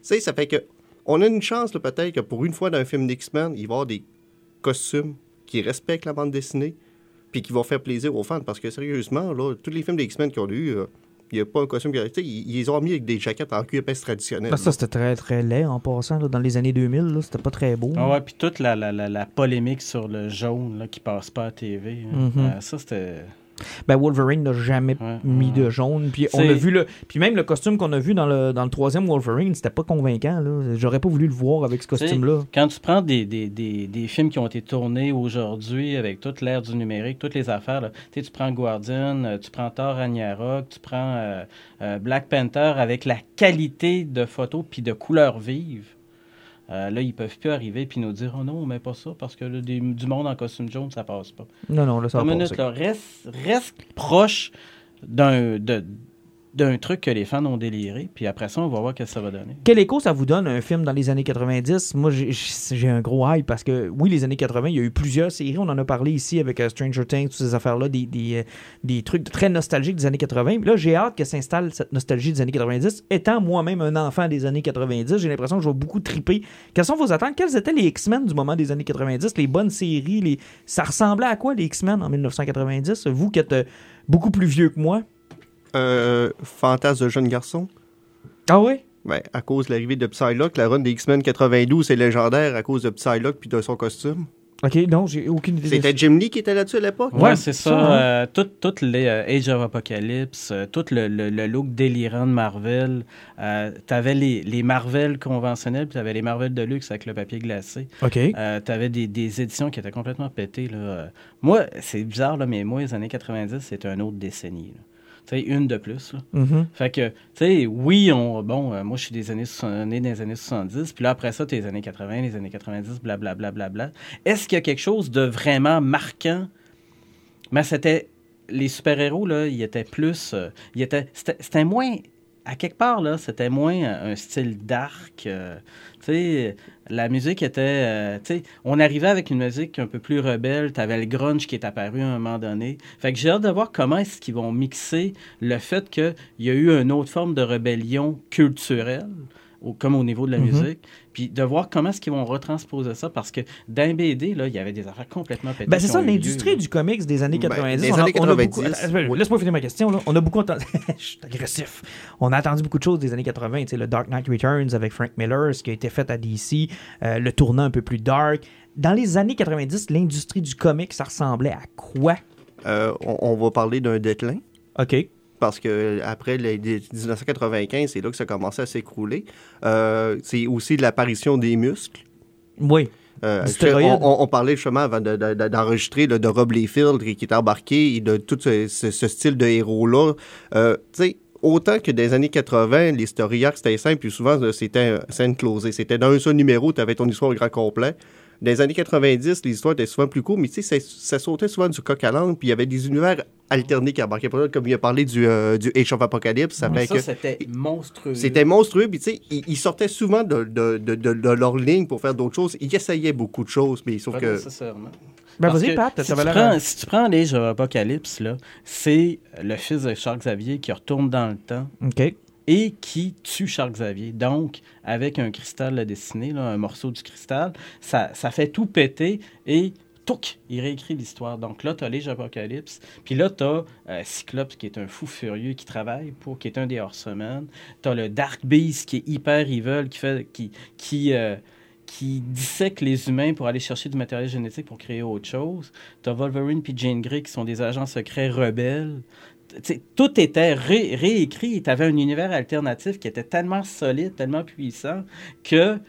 Tu ça fait que on a une chance peut-être que pour une fois dans un film d'X-Men, il va y avoir des costumes qui respectent la bande dessinée, puis qui vont faire plaisir aux fans. Parce que sérieusement, là, tous les films d'X-Men qu'on a eu, euh, il n'y a pas un costume ils, ils les ont mis avec des jaquettes en cuir épaisse traditionnelles. Ah, ça, c'était très, très laid en passant. là, dans les années 2000, là, c'était pas très beau. Ah ouais, puis toute la, la, la, la polémique sur le jaune là, qui passe pas à TV. hein. Mhm. Euh, ça, c'était. Ben, Wolverine n'a jamais Ouais. mis de jaune. Puis on a vu le. Puis même le costume qu'on a vu dans le, dans le troisième Wolverine, c'était pas convaincant. là. J'aurais pas voulu le voir avec ce costume-là. Quand tu prends des, des, des, des films qui ont été tournés aujourd'hui avec toute l'ère du numérique, toutes les affaires, là, tu sais, tu prends Guardian, euh, tu prends Thor Ragnarok, tu prends euh, euh, Black Panther avec la qualité de photos puis de couleurs vives. Euh, là, ils peuvent plus arriver puis nous dire Oh non, on met pas ça parce que là, des- du monde en costume jaune, ça passe pas. Non, non, là, ça Une va minute, là, reste, reste proche d'un de- d'un truc que les fans ont déliré, puis après ça, on va voir ce que ça va donner. Quel écho ça vous donne un film dans les années 90 Moi, j'ai- un gros hype parce que, oui, les années 80, il y a eu plusieurs séries. On en a parlé ici avec euh, Stranger Things, toutes ces affaires-là, des, euh, trucs très nostalgiques des années 80. Puis là, j'ai hâte que s'installe cette nostalgie des années 90. Étant moi-même un enfant des années 90, j'ai l'impression que je vais beaucoup triper. Quelles sont vos attentes? Quels étaient les X-Men du moment des années 90 Les bonnes séries les... Ça ressemblait à quoi, les X-Men en 1990 Vous qui êtes euh, beaucoup plus vieux que moi. Euh, fantasme de jeune garçon. Ah oui? Ben, à cause de l'arrivée de Psylocke, la run des X-Men 92 c'est légendaire à cause de Psylocke puis de son costume. Ok, non, j'ai aucune idée. C'était Jim Lee qui était là-dessus à l'époque? Ouais, Ouais, c'est ça, ça. hein. euh, tout, tout les euh, Age of Apocalypse, euh, tout le, le- le look délirant de Marvel. Euh, t'avais les, les Marvel conventionnels, puis t'avais les Marvel de luxe avec le papier glacé. Ok. Euh, t'avais des, des éditions qui étaient complètement pétées. Là. Moi, c'est bizarre, là, mais moi, les années 90, c'était une autre décennie. là. Tu sais, une de plus. Là. Mhm. Fait que, tu sais, oui, on, bon, euh, moi, je suis des années, né dans les années 70, puis là, après ça, t'es les années 80, les années 90, blablabla. Bla, bla, bla. Est-ce qu'il y a quelque chose de vraiment marquant? Mais c'était. Les super-héros, là, ils étaient plus. euh, ils étaient, c'était, c'était moins. À quelque part, là, c'était moins euh, un style dark. euh, tu la musique était. euh, tu on arrivait avec une musique un peu plus rebelle. T'avais le grunge qui est apparu à un moment donné. Fait que j'ai hâte de voir comment est-ce vont mixer le fait qu'il y a eu une autre forme de rébellion culturelle, au- comme au niveau de la Mhm. musique, puis de voir comment est-ce qu'ils vont retransposer ça, parce que dans BD, là, il y avait des affaires complètement pétées. Ben, c'est ça, l'industrie du comics des années Ben, 90. des on a- années on a 90, beaucoup- Attends, oui. Laisse-moi finir ma question. là. On a beaucoup entendu. Je suis agressif. On a entendu beaucoup de choses des années 80. Tu sais, le Dark Knight Returns avec Frank Miller, ce qui a été fait à DC, euh, le tournant un peu plus dark. Dans les années 90, l'industrie du comic, ça ressemblait à quoi? Euh, on, on va parler d'un déclin. OK. Parce que après les, les 1995, c'est là que ça a commencé à s'écrouler. Euh, c'est aussi de l'apparition des muscles. Oui. Euh, on, on- on parlait justement avant de- de- de- d'enregistrer de Rob qui qui était embarqué et de tout ce, ce- ce style de héros-là. Euh, tu sais, autant que des années 80, les story arcs, c'était simple, puis souvent, c'était scène closée. C'était dans un seul numéro, tu avais ton histoire au grand complet. Dans les années 90, l'histoire était souvent plus courte, mais tu sais, ça, ça sautait souvent du coq à l'âne, puis il y avait des univers alternés qui embarquaient. Exemple, Comme il a parlé du, euh, du Age of Apocalypse, ça fait Ça, que... c'était monstrueux. C'était monstrueux, puis tu sais, ils, ils sortaient souvent de, de, de, de- de leur ligne pour faire d'autres choses. Ils essayaient beaucoup de choses, mais sauf Pas que... nécessairement. Ben, vas-y, Pat, si, tu l'air- prends, si tu prends les Apocalypse, là, c'est le fils de Charles Xavier qui retourne dans le temps OK. Et qui tue Charles Xavier. Donc, avec un cristal dessiné, là, un morceau du cristal, ça, fait tout péter et touc, il réécrit l'histoire. Donc là, tu as les Apocalypse. Puis là, tu as Cyclope, qui est un fou furieux, qui travaille pour, qui est un des hors-semaines. Tu as le Dark Beast, qui est hyper evil, qui fait, qui, qui, euh, qui dissèque les humains pour aller chercher du matériel génétique pour créer autre chose. Tu Wolverine puis Jane Grey, qui sont des agents secrets rebelles. Tout était ré- réécrit. Tu avais un univers alternatif qui était tellement solide, tellement puissant que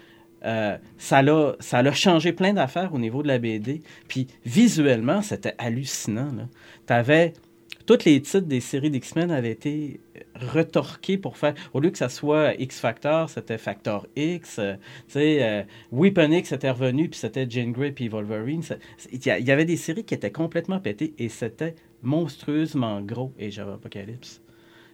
euh, ça l'a changé plein d'affaires au niveau de la BD. Puis visuellement, c'était hallucinant. Tu tous les titres des séries d'X-Men avaient été retorqués pour faire au lieu que ça soit X Factor, c'était Factor X. euh, euh, Weapon X était revenu puis c'était Jane Grey puis Wolverine. Il y avait des séries qui étaient complètement pétées et c'était monstrueusement gros et j'avais Apocalypse.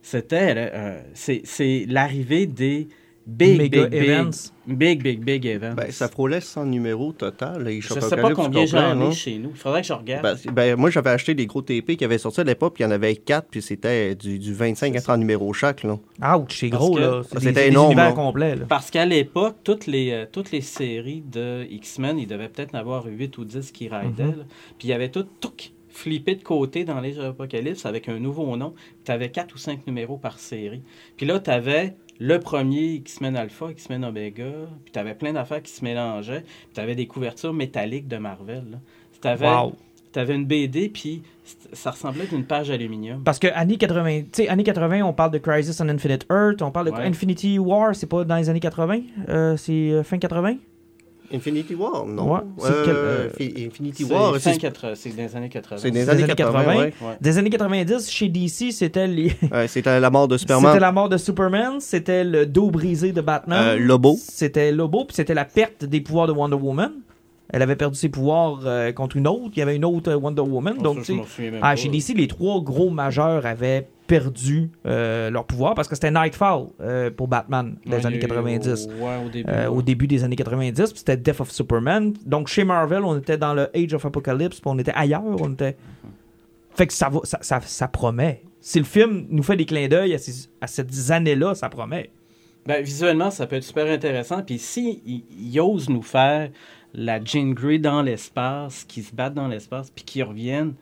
C'était là, euh, c'est c'est l'arrivée des big Mega big big events. big big big events. Ben, ça frôlait 100 numéros total. Je Chocs sais pas combien complet, j'en ai chez nous. Il faudrait que je regarde. Ben, ben, moi, j'avais acheté des gros TP qui avaient sorti à l'époque, puis il y en avait 4, puis c'était du, du 25 à 30 numéros chaque. Là. Ouch, c'est Parce gros, que- là. C'est C'était des, des énorme, univers là. Parce qu'à l'époque, toutes les, euh, toutes les séries de X-Men, il devait peut-être en avoir 8 ou 10 qui ridaient. Là. Puis il y avait tout, touc, flippé de côté dans les Apocalypse avec un nouveau nom. Tu avais 4 ou 5 numéros par série. Puis là, tu avais le premier X-Men Alpha, X-Men Omega. Puis tu avais plein d'affaires qui se mélangeaient. Puis tu avais des couvertures métalliques de Marvel. Tu avais, Wow. une BD, puis ça ressemblait à une page aluminium. Parce que années 80, tu sais, années 80, on parle de Crisis on Infinite Earth, on parle de Ouais. Infinity War, c'est pas dans les années 80, euh, c'est euh, fin 80. Infinity War, non? Ouais, c'est Euh, quel, euh, Fi- Infinity War, fin c'est 80, c'est des années 80. c'est des des années années 80. 80. ouais. Ouais. Des années 90, chez DC, c'était les... Ouais, c'était la mort de C'était Superman. la mort de Superman, c'était le dos brisé de Batman. Euh, Lobo. C'était Lobo, puis c'était la perte des pouvoirs de Wonder Woman. Elle avait perdu ses pouvoirs euh, contre une autre. Il y avait une autre euh, Wonder Woman. Bon, donc, ça, je souviens même ah, pas. chez DC, les trois gros majeurs avaient perdu euh, leur pouvoir parce que c'était Nightfall euh, pour Batman des Ouais, années il y a eu 90. Au, ouais, au début. euh, ouais. au début des années 90, puis c'était Death of Superman. Donc chez Marvel, on était dans le Age of Apocalypse, puis on était ailleurs, on était... Fait que ça, va, ça, ça, ça promet. Si le film nous fait des clins d'œil à, ces, à ces années-là, ça promet. Ben, visuellement, ça peut être super intéressant. Puis si il, il ose nous faire la Jean Grey dans l'espace, qui se battent dans l'espace, puis qui reviennent,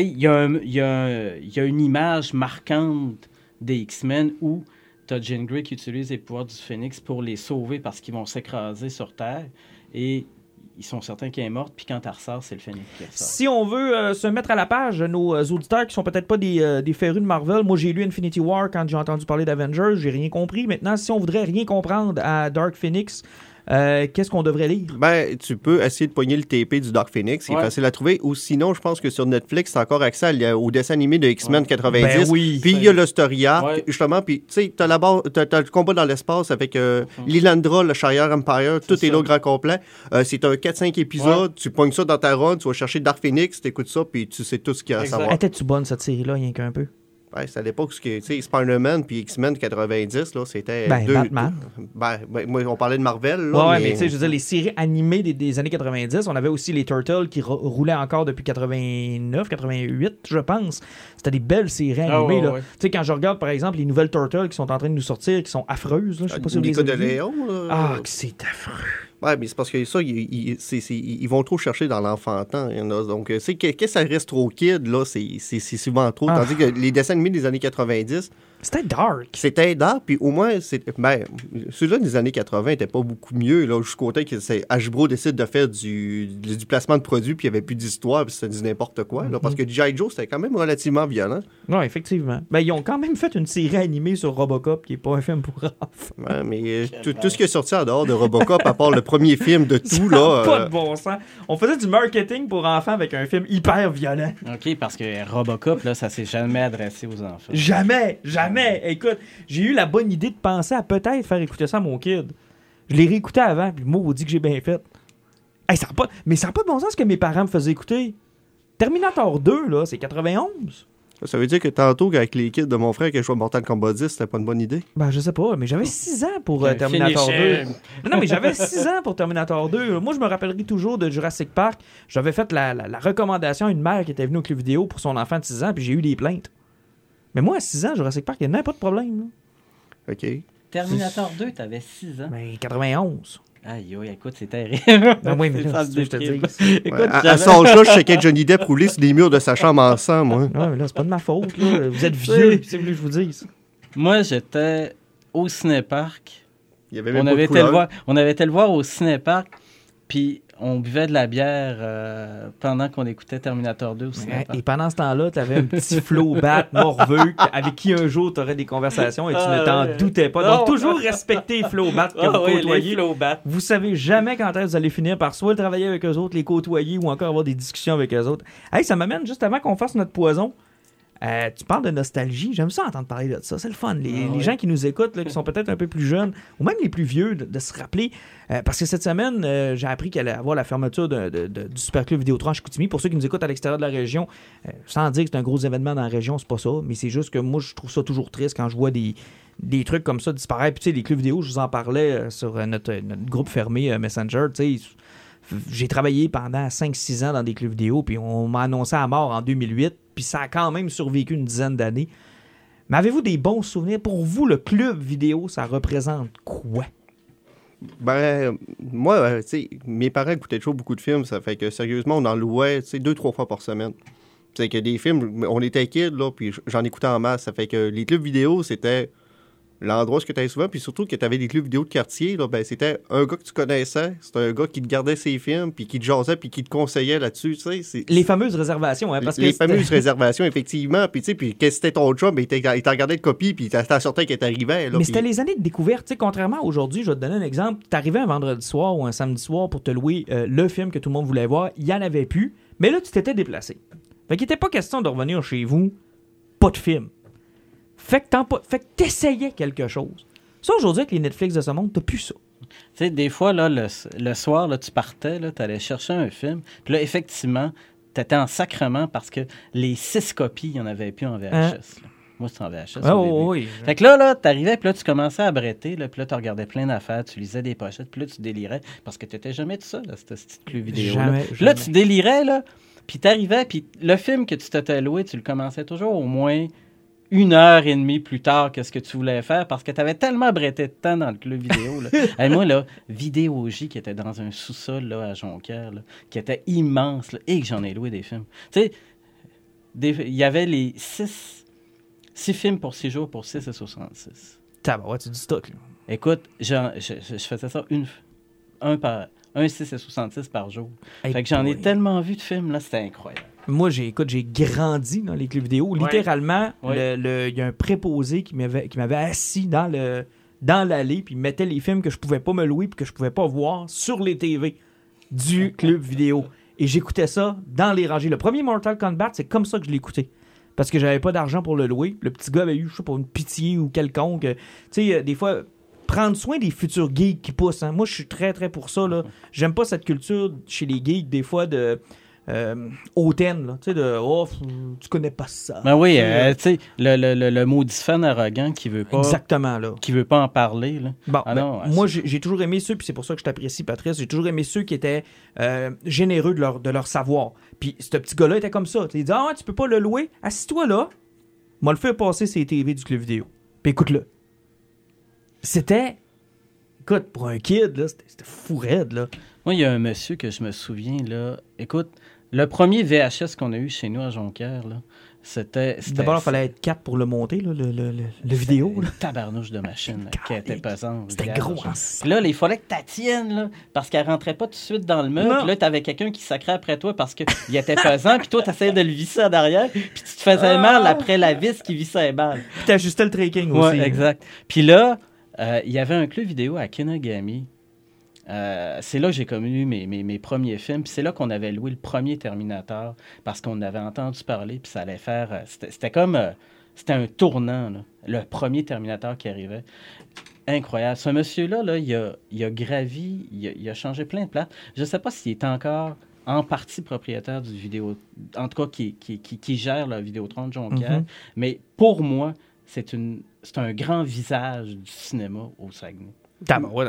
il y, y, a une image marquante des X-Men où tu as Jean Grey qui utilise les pouvoirs du Phénix pour les sauver parce qu'ils vont s'écraser sur Terre. Et ils sont certains qu'elle est morte, puis quand elle ressort, c'est le Phénix qui ressort. Si on veut euh, se mettre à la page, nos euh, auditeurs qui sont peut-être pas des, euh, des férus de Marvel, moi j'ai lu Infinity War quand j'ai entendu parler d'Avengers, j'ai rien compris. Maintenant, si on voudrait rien comprendre à Dark Phoenix, euh, qu'est-ce qu'on devrait lire? Ben, tu peux essayer de pogner le TP du Dark Phoenix, c'est Ouais. facile à trouver. Ou sinon, je pense que sur Netflix, tu as encore accès à- au dessin animé de X-Men Ouais. 90. Ben oui. Puis il y a le story arc, Ouais. justement. Puis, tu sais, tu as, le combat dans l'espace avec euh, Lilandra, le Shire Empire, tout C'est est là au ça. grand complet. Euh, c'est un 4-5 épisodes, tu pognes ça dans ta run, tu vas chercher Dark Phoenix, tu écoutes ça, puis tu sais tout ce qu'il y a à Exact. savoir. Était-tu bonne cette série-là, rien qu'un peu? Ouais, c'est à l'époque, ce que, tu sais, Spider-Man puis X-Men 90, là, c'était Ben, deux... Batman. deux- ben, ben, moi, on parlait de Marvel, là, Ouais, ouais, mais tu sais, je veux dire, les séries animées des, des années 90, on avait aussi les Turtles qui ro- roulaient encore depuis 89, 88, je pense. C'était des belles séries Ah, animées, ouais, là. ouais. Tu sais, quand je regarde, par exemple, les nouvelles Turtles qui sont en train de nous sortir, qui sont affreuses, là, je sais pas si vous les Nico de avez vues. Léon, là. Ah, que c'est affreux. Ouais, mais c'est parce que ça, ils, ils- c'est- c'est- ils vont trop chercher dans l'enfantin. il y en a. Donc, euh, c'est que, que ça reste trop kid, là, c'est c'est- c'est souvent trop. Ah. Tandis que les dessins animés des années 90, C'était dark. c'était dark, puis au moins, c'est- ben, ceux-là des années 80 n'étaient pas beaucoup mieux, là, jusqu'au temps que c'est Hasbro décide de faire du, du placement de produits, puis il n'y avait plus d'histoire, puis c'était du n'importe quoi. là, parce que G.I. Joe, c'était quand même relativement violent. Non, effectivement. Ben, ils ont quand même fait une série animée sur Robocop qui est pas un film pour enfants. Ouais, mais euh, tout, tout ce qui est sorti en dehors de Robocop, à part le premier film de tout, Ça là. pas euh, de bon sens. On faisait du marketing pour enfants avec un film hyper violent. OK, parce que Robocop, là, ça s'est jamais adressé aux enfants. Jamais, jamais. Écoute, j'ai eu la bonne idée de penser à peut-être faire écouter ça à mon kid. Je l'ai réécouté avant, puis moi, dit que j'ai bien fait. Hey, ça a pas... Mais ça n'a pas de bon sens ce que mes parents me faisaient écouter. Terminator 2, là, c'est 91. Ça veut dire que tantôt, avec les kids de mon frère, que je à Mortal Kombat 10, c'était pas une bonne idée? Ben, je sais pas, mais j'avais 6 ans pour euh, Euh, Terminator 2. finisher. Non, mais j'avais 6 ans pour Terminator 2. Moi, je me rappellerai toujours de Jurassic Park. J'avais fait la, la- la recommandation à une mère qui était venue au club vidéo pour son enfant de 6 ans, puis j'ai eu des plaintes. Mais moi, à 6 ans, Jurassic Park, il n'y a pas de problème. là. OK. Terminator 2, t'avais 6 ans. Ben, 91. Aïe, aïe, écoute, c'est terrible. Ben oui, mais là, ça, c'est ce que je te dis. Écoute, Ouais, à, à âge-là, je checkais Johnny Depp rouler sur des murs de sa chambre en sang, moi. Ouais, mais là, c'est pas de ma faute. Là. Vous êtes vieux, c'est ce que je vous dise. Moi, j'étais au cinéparc. Il y avait même On pas de avait, été le couleur. voir, on avait été le voir au cinéparc, puis on buvait de la bière euh, pendant qu'on écoutait Terminator 2 au Ouais, cinéparc. Et pendant ce temps-là, tu avais un petit flow bat morveux avec qui un jour tu aurais des conversations et tu Ah, ne t'en ouais. doutais pas. Non. Donc, toujours respecter flow bat que Ah vous oui, les côtoyez. flow-bats. Vous savez jamais quand est-ce que vous allez finir par soit travailler avec eux autres, les côtoyer ou encore avoir des discussions avec eux autres. Hey, ça m'amène juste avant qu'on fasse notre poison. Euh, tu parles de nostalgie, j'aime ça entendre parler de ça, c'est le fun. Les, Ah les gens qui nous écoutent, là, qui sont peut-être un peu plus jeunes, ou même les plus vieux, de, de se rappeler. euh, parce que cette semaine, euh, j'ai appris qu'elle allait avoir la fermeture de- de- du Superclub Vidéotron à Chicoutimi. Pour ceux qui nous écoutent à l'extérieur de la région, sans dire que c'est un gros événement dans la région, c'est pas ça, mais c'est juste que moi, je trouve ça toujours triste quand je vois des, des trucs comme ça disparaître. Puis, tu sais, les clubs vidéo, je vous en parlais sur notre, notre groupe fermé Messenger, tu sais. J'ai travaillé pendant 5-6 ans dans des clubs vidéo, puis on m'a annoncé à mort en 2008, puis ça a quand même survécu une dizaine d'années. Mais avez-vous des bons souvenirs? Pour vous, le club vidéo, ça représente quoi? Ben, moi, euh, tu sais, mes parents écoutaient toujours beaucoup de films, ça fait que sérieusement, on en louait, tu deux, trois fois par semaine. C'est que des films, on était kids, là, puis j'en écoutais en masse. Ça fait que les clubs vidéo, c'était l'endroit où tu allais souvent, puis surtout que tu avais des clubs vidéo de quartier, là, ben, c'était un gars que tu connaissais, c'était un gars qui te gardait ses films, puis qui te jasait, puis qui te conseillait là-dessus, tu sais. c'est- Les fameuses réservations, hein, parce que les fameuses réservations, effectivement. Puis, tu sais, puis que c'était ton job, mais il t'en regardait de copie, puis t'as sorti qu'elle t'arrivait. Mais puis- c'était les années de découverte. Tu sais, contrairement à aujourd'hui, je vais te donner un exemple. T'arrivais un vendredi soir ou un samedi soir pour te louer euh, le film que tout le monde voulait voir. Il n'y en avait plus. Mais là, tu t'étais déplacé. Fait qu'il n'était pas question de revenir chez vous, pas de film. Fait que t'en pas- fait que t'essayais quelque chose. Ça, aujourd'hui, avec les Netflix de ce monde, t'as plus ça. Tu sais, des fois, là, le, le soir, là, tu partais, tu allais chercher un film. Puis là, effectivement, tu étais en sacrement parce que les six copies, il n'y en avait plus en VHS. Hein? Moi, c'était en VHS. Ah, au oui, oui. Fait que là, là, t'arrivais, puis là, tu commençais à bretter, là, puis là, tu regardais plein d'affaires, tu lisais des pochettes, puis là, tu délirais, parce que tu n'étais jamais tout seul, là, cette petite club vidéo. là. Jamais, Puis là, tu délirais, là, puis t'arrivais, puis le film que tu t'étais loué, tu le commençais toujours au moins une heure et demie plus tard que ce que tu voulais faire, parce que tu avais tellement bretté de temps dans le club vidéo. Là. Hey, moi, là, Vidéo J, qui était dans un sous-sol, là, à Jonquière, là, qui était immense, là, et que j'en ai loué des films. Tu sais, il y avait les six, six films pour six jours pour 6 et 66. Tabarouette, c'est du stock. là. Écoute, je, je- je faisais ça une, un par un 6 et 66 par jour. Hey, fait que j'en ai tellement vu de films, là, c'était incroyable. Moi, j'ai, écoute, j'ai grandi dans les clubs vidéo. Littéralement, Ouais. le- le- il y a un préposé qui m'avait, qui m'avait assis dans, le, dans l'allée, puis il mettait les films que je pouvais pas me louer, puis que je pouvais pas voir sur les TV du club vidéo. Et j'écoutais ça dans les rangées. Le premier Mortal Kombat, c'est comme ça que je l'écoutais. Parce que j'avais pas d'argent pour le louer. Le petit gars avait eu, je sais pas, une pitié ou quelconque. Tu sais, euh, des fois, prendre soin des futurs geeks qui poussent. hein. Moi, je suis très, très pour ça. Là. J'aime pas cette culture chez les geeks, des fois, de euh, hautaine. là. Tu sais, de oh, tu connais pas ça. Ben oui, Tu sais, euh, tu sais, le, le, le, le maudit fan arrogant qui veut pas, Exactement, là. qui veut pas en parler, là. Bon, Ah ben, non, moi, j'ai toujours aimé ceux, puis c'est pour ça que je t'apprécie, Patrice, j'ai toujours aimé ceux qui étaient euh, généreux de leur, de leur savoir. Puis ce petit gars-là était comme ça. Il dit Ah, tu peux pas le louer? Assis-toi là, moi le faire passer ses TV du club vidéo. Puis écoute-le. C'était. Écoute, pour un kid, là, c'était c'était fou raide, là. Moi, il y a un monsieur que je me souviens, là. Écoute, le premier VHS qu'on a eu chez nous à Jonquière, là, c'était. D'abord, il fallait être 4 pour le monter, là, le, le, le- le vidéo. Une tabarnouche de machine là, qui était pesante. C'était gros. hein. Là, il fallait que tu tiennes, là, parce qu'elle rentrait pas tout de suite dans le mur. Puis là, t'avais quelqu'un qui sacrait après toi parce qu'il était pesant. Puis toi, t'essayais de le visser en arrière. Puis tu te faisais mal après la vis qui vissait balles. Puis t'ajustais le tracking Ouais, aussi. exact. Puis là, euh, il y avait un club vidéo à Kenogami. Euh, c'est là que j'ai connu mes, mes, mes premiers films. Puis c'est là qu'on avait loué le premier Terminator parce qu'on avait entendu parler. Puis ça allait faire. euh, c'était, comme. euh, c'était un tournant, là, le premier Terminator qui arrivait. Incroyable. Ce monsieur-là, là, il, a, il a gravi, il a, il a changé plein de places. Je ne sais pas s'il est encore en partie propriétaire du vidéo, en tout cas qui, qui, qui, qui gère la Vidéotron de Jonquière. Mhm. Mais pour moi, c'est une c'est un grand visage du cinéma au Saguenay.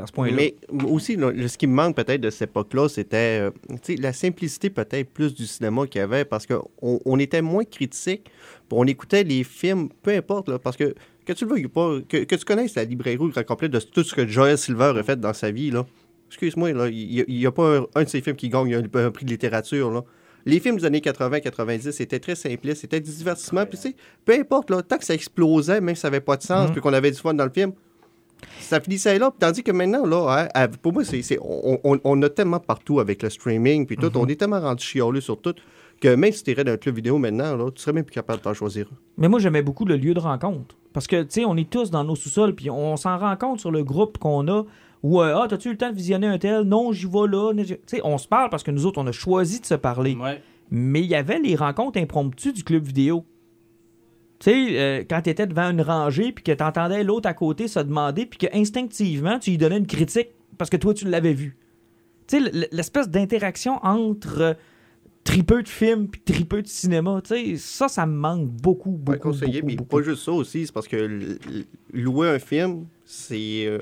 Ce point-là. Mais aussi, ce qui me manque peut-être de cette époque-là, c'était euh, la simplicité peut-être plus du cinéma qu'il y avait parce qu'on on était moins critique. On écoutait les films, peu importe, là, parce que que tu le veuilles pas, que, que tu connaisses la librairie complet de tout ce que Joel Silver a fait dans sa vie, là. Excuse-moi, là, il n'y a, pas un, un de ses films qui gagne un, un prix de littérature, là. Les films des années 80-90, c'était très simpliste, c'était du divertissement. Puis, tu sais, peu importe, là, tant que ça explosait, même si ça n'avait pas de sens, Mhm. puis qu'on avait du fun dans le film, ça finissait là. Tandis que maintenant, là, hein, pour moi, c'est, c'est- on, on- on a tellement partout avec le streaming, puis tout, on est tellement rendu chialeux sur tout, que même si tu irais dans un club vidéo maintenant, là, tu serais même plus capable de t'en choisir. Mais moi, j'aimais beaucoup le lieu de rencontre. Parce que, tu sais, on est tous dans nos sous-sols, puis on s'en rend compte sur le groupe qu'on a. Où, euh, ah, t'as-tu eu le temps de visionner un tel? Non, j'y vais là. Tu sais, on se parle parce que nous autres, on a choisi de se parler. Ouais. Mais il y avait les rencontres impromptues du club vidéo. Tu sais, euh, quand tu étais devant une rangée, puis que tu entendais l'autre à côté se demander, puis que instinctivement, tu lui donnais une critique parce que toi, tu l'avais vu. Tu sais, l'espèce d'interaction entre euh, tripeux de films puis tripeux de cinéma, tu sais, ça, ça me manque beaucoup, beaucoup, conseiller, beaucoup, mais beaucoup. pas juste ça aussi, c'est parce que louer un film, c'est euh,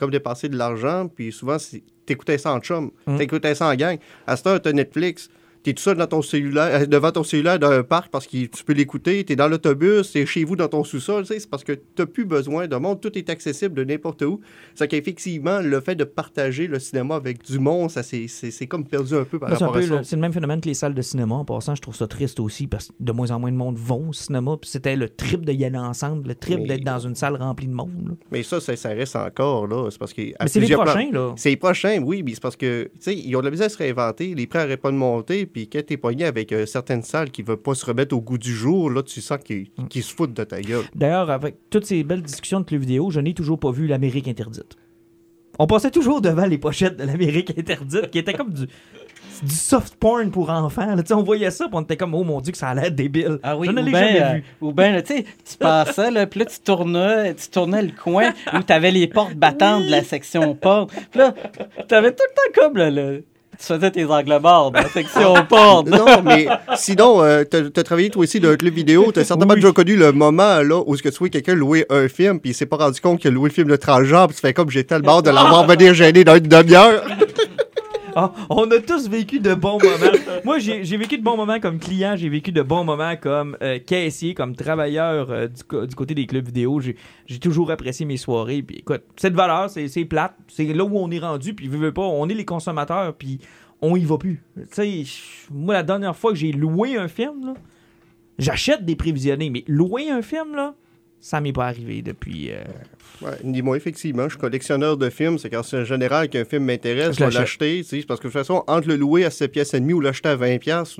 comme dépenser de l'argent, puis souvent, t'écoutais ça en chum, Mm. t'écoutais ça en gang. À cette heure, t'as Netflix, t'es tout seul dans ton cellulaire, euh, devant ton cellulaire dans un parc parce que tu peux l'écouter, t'es dans l'autobus, t'es chez vous dans ton sous-sol, c'est parce que t'as plus besoin de monde, tout est accessible de n'importe où. C'est qu'effectivement, le fait de partager le cinéma avec du monde, ça c'est- comme perdu un peu par rapport à peu ça. c'est le même phénomène que les salles de cinéma. En passant, je trouve ça triste aussi parce que de moins en moins de monde vont au cinéma. Puis c'était le trip de y aller ensemble, le trip Mais- d'être dans une salle remplie de monde. là. Mais ça, ça, ça reste encore, là, c'est parce que... Mais c'est les plans- prochains, là. C'est les prochains, oui, mais c'est parce que, tu sais, ils ont de la misère à se réinventer, les prix n'arrêtent pas de monter, puis quand t'es pogné avec euh, certaines salles qui ne veulent pas se remettre au goût du jour, là, tu sens qu'ils Mm. qu'ils se foutent de ta gueule. D'ailleurs, avec toutes ces belles discussions de club vidéo, je n'ai toujours pas vu l'Amérique interdite. On passait toujours devant les pochettes de l'Amérique interdite, qui était comme du, du soft porn pour enfants. là. On voyait ça, puis on était comme, oh mon dieu, que ça a l'air débile. Ah oui, je ne ou bien, jamais euh, vu. ou bien, là, tu sais, tu passais, là, puis là, tu tournais, tu tournais le coin où tu avais les portes battantes de la section porte. Puis là, tu avais tout le temps comme, là, le- tu faisais tes angles morts dans la section porte. Non, mais sinon, euh, t'as as travaillé toi aussi dans un club vidéo, t'as certainement Oui. déjà connu le moment là où ce que tu vois quelqu'un louer un film, puis il s'est pas rendu compte qu'il a loué le film de transgenre, puis tu fais comme le bord de l'avoir venir gêner dans une demi-heure. Ah, on a tous vécu de bons moments. Moi, j'ai vécu de bons moments comme client, j'ai vécu de bons moments comme euh, caissier, comme travailleur euh, du, côté des clubs vidéo. J'ai toujours apprécié mes soirées. Puis écoute, c'est de valeur, c'est plate. C'est là où on est rendu, puis veux, pas, on est les consommateurs, puis on y va plus. Tu sais, moi, la dernière fois que j'ai loué un film, j'achète des prévisionnés, mais louer un film, là, ça m'est pas arrivé depuis... euh, Ouais, dis-moi, effectivement, je suis collectionneur de films. C'est quand c'est en général qu'un film m'intéresse, Je vais l'acheter. Parce que de toute façon, entre le louer à 7 pièces et demie ou l'acheter à 20 pièces,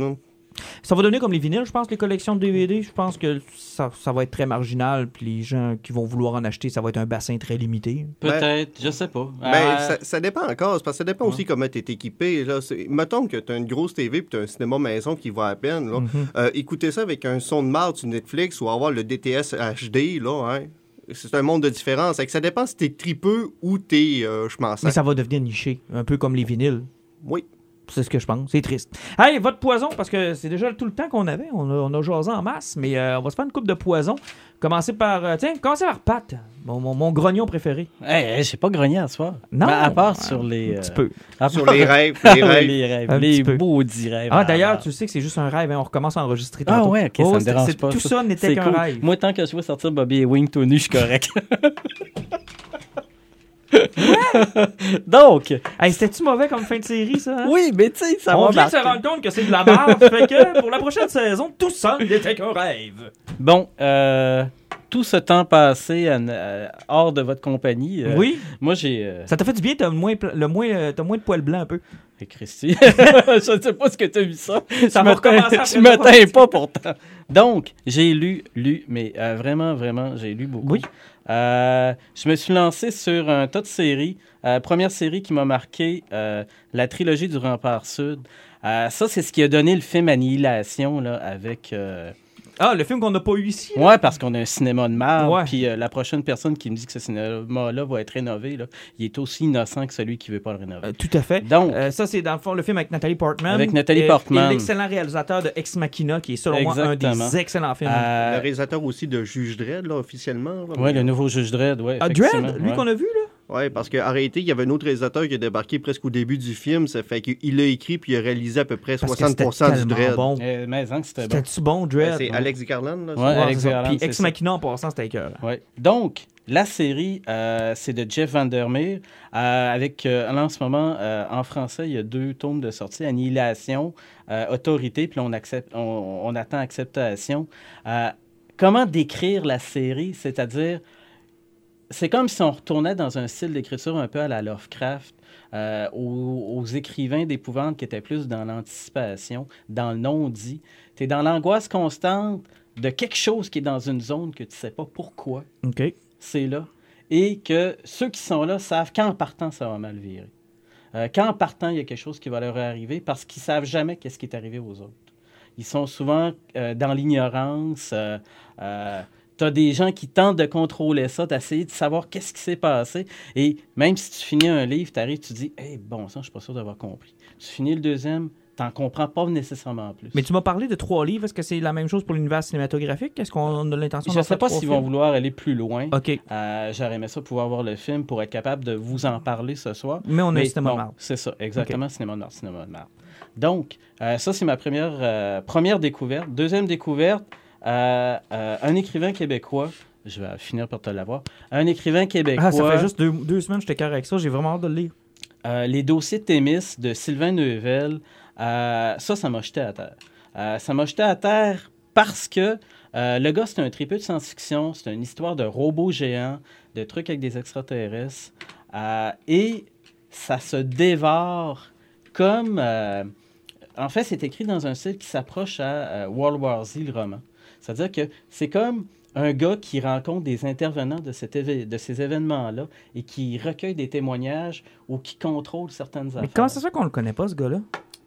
Ça va donner comme les vinyles, je pense, les collections de DVD. Je pense que ça, ça va être très marginal. Puis les gens qui vont vouloir en acheter, ça va être un bassin très limité. Peut-être, je sais pas. Ben, Euh, ça, ça dépend encore. Parce que ça dépend aussi comment tu es équipé. Là. Mettons que tu as une grosse TV et tu as un cinéma maison qui va à peine. Là. Mhm. Euh, écouter ça avec un son de marde sur Netflix ou avoir le DTS HD, là, hein, c'est un monde de différence. Que ça dépend si t'es tripeux ou t'es euh, je m'en Mais ça va devenir niché, un peu comme les vinyles. Oui. C'est ce que je pense. C'est triste. Hey, votre poison, parce que c'est déjà tout le temps qu'on avait. On a, on a jasé en masse, mais euh, on va se faire une coupe de poison. Commencer par. euh, tiens, commencer par Pat, mon, mon, mon grognon préféré. hey, hey, j'ai pas grogné à soir. Non. Ben, à part Ouais, sur les. Un petit euh, peu. à Sur part- les rêves, Ah les rêves. les rêves. Les petit peu. maudits rêves. Ah, d'ailleurs, Ah, tu sais que c'est juste un rêve. hein, on recommence à enregistrer Ah tantôt. ouais, ok, Oh, ça me c'est- dérange pas. Tout ça n'était qu'un cool. rêve. Moi, tant que je vois sortir Bobby et Wing tout nu, je suis correct. Donc, Hey, c'était-tu mauvais comme fin de série, ça? hein? oui, mais tu sais, ça on vient de se rendre compte que c'est de la merde. fait que pour la prochaine saison, tout ça n'était qu'un rêve. Bon, euh, tout ce temps passé à- à- hors de votre compagnie, euh, oui, moi j'ai... euh, ça t'a fait du bien, t'as moins, pla- le moins, euh, t'as moins de poils blancs un peu. Hey, Christy, je ne sais pas ce que tu as vu ça. Ça tu va me teins- recommencer après Tu me le teins pas pourtant. Donc, j'ai lu, lu, mais euh, vraiment, vraiment, j'ai lu beaucoup. Oui. Euh, je me suis lancé sur un tas de séries. Euh, première série qui m'a marqué, euh, la trilogie du Rempart Sud. Ça, c'est ce qui a donné le film Annihilation là, avec... Ah, le film qu'on n'a pas eu ici. là? Ouais, parce qu'on a un cinéma de marbre. Ouais. Puis euh, la prochaine personne qui me dit que ce cinéma-là va être rénové, là, il est aussi innocent que celui qui veut pas le rénover. Euh, tout à fait. Donc, Euh, ça, c'est dans le fond le film avec Nathalie Portman. Avec Nathalie Portman. Et l'excellent réalisateur de Ex Machina, qui est selon moi un des excellents films. euh, Le réalisateur aussi de Juge Dredd, là, officiellement. là. ouais, le nouveau juge Dredd, ouais. ah, Dredd, lui ouais. qu'on a vu, là? Ouais, parce qu'en réalité, il y avait un autre réalisateur qui a débarqué presque au début du film. Ça fait qu'il l'a écrit puis il a réalisé à peu près Parce que c'était 60% du Dredd. bon. Eh, mais hein, c'était bon. C'était-tu bon, Dredd? C'est Alex Garland, là, Ouais? Alex. Garland, Puis Ex. Machina, en passant, c'était cœur. Ouais. Donc, la série, euh, c'est de Jeff Vandermeer. euh, avec, euh, là, en ce moment, euh, en français, il y a deux tomes de sortie Annihilation, euh, Autorité, puis là, on, accepte, on, on attend Acceptation. Euh, comment décrire la série? C'est-à-dire, c'est comme si on retournait dans un style d'écriture un peu à la Lovecraft. euh, aux, aux écrivains d'épouvante qui étaient plus dans l'anticipation, dans le non-dit. Tu es dans l'angoisse constante de quelque chose qui est dans une zone que tu ne sais pas pourquoi OK. c'est là. Et que ceux qui sont là savent qu'en partant, ça va mal virer. Euh, qu'en partant, il y a quelque chose qui va leur arriver parce qu'ils savent jamais qu'est-ce qui est arrivé aux autres. Ils sont souvent euh, dans l'ignorance. Tu as des gens qui tentent de contrôler ça, d'essayer de savoir qu'est-ce qui s'est passé. Et même si tu finis un livre, tu arrives, tu dis, hey, bon sang, je suis pas sûr d'avoir compris. Tu finis le deuxième, tu n'en comprends pas nécessairement plus. Mais tu m'as parlé de trois livres. Est-ce que c'est la même chose pour l'univers cinématographique? Est-ce qu'on a l'intention je d'en ne sais pas s'ils vont vouloir aller plus loin. OK. Euh, J'aurais aimé ça pouvoir voir le film pour être capable de vous en parler ce soir. Mais on a Mais cinéma de. C'est ça, exactement, cinéma de cinéma de. Donc, euh, ça, c'est ma première, euh, première découverte. Deuxième découverte, euh, euh, un écrivain québécois, je vais finir par te l'avoir, un écrivain québécois, Ah, ça fait juste deux, deux semaines que je t'écarte avec ça. J'ai vraiment hâte de le lire. euh, Les dossiers de Thémis de Sylvain Neuvel, ça, ça m'a jeté à terre. Ça m'a jeté à terre parce que le gars, c'est un tripeux de science-fiction, c'est une histoire de robots géants, de trucs avec des extraterrestres, et ça se dévore comme... en fait, c'est écrit dans un style qui s'approche à euh, World War Z, le roman. C'est-à-dire que c'est comme un gars qui rencontre des intervenants de, cet éve- de ces événements-là et qui recueille des témoignages ou qui contrôle certaines affaires. Mais comment ça se fait qu'on le connaît pas, ce gars-là?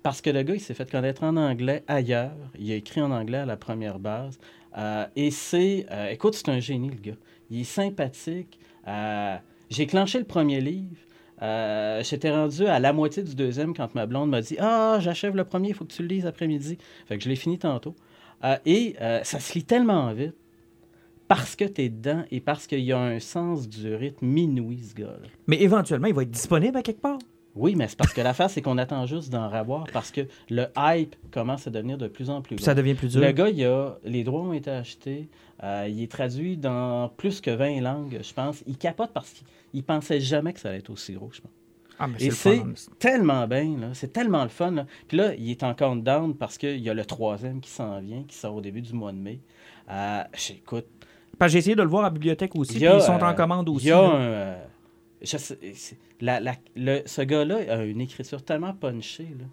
Parce que le gars, il s'est fait connaître en anglais ailleurs. Il a écrit en anglais à la première base. Euh, et c'est... euh, écoute, c'est un génie, le gars. Il est sympathique. Euh, J'ai clenché le premier livre. Euh, J'étais rendu à la moitié du deuxième quand ma blonde m'a dit « Ah, j'achève le premier, il faut que tu le lises après-midi. » Fait que je l'ai fini tantôt. Euh, et euh, ça se lit tellement vite parce que tu es dedans et parce qu'il y a un sens du rythme inouï, ce gars-là. Mais éventuellement, il va être disponible à quelque part? Oui, mais c'est parce que l'affaire, c'est qu'on attend juste d'en revoir parce que le hype commence à devenir de plus en plus gros. ça devient plus dur. Le gars, il a, les droits ont été achetés. euh, il est traduit dans plus que 20 langues, je pense. Il capote parce qu'il il pensait jamais que ça allait être aussi gros, je pense. Ah, Et c'est tellement bien, c'est tellement le fun. Là. Puis là, il est en countdown parce qu'il y a le troisième qui s'en vient, qui sort au début du mois de mai. Euh, J'écoute, j'ai essayé de le voir à la bibliothèque aussi, puis ils sont euh, en commande aussi. Il y a un. euh, je sais- c'est- la- la- le- ce gars-là a une écriture tellement punchée, là,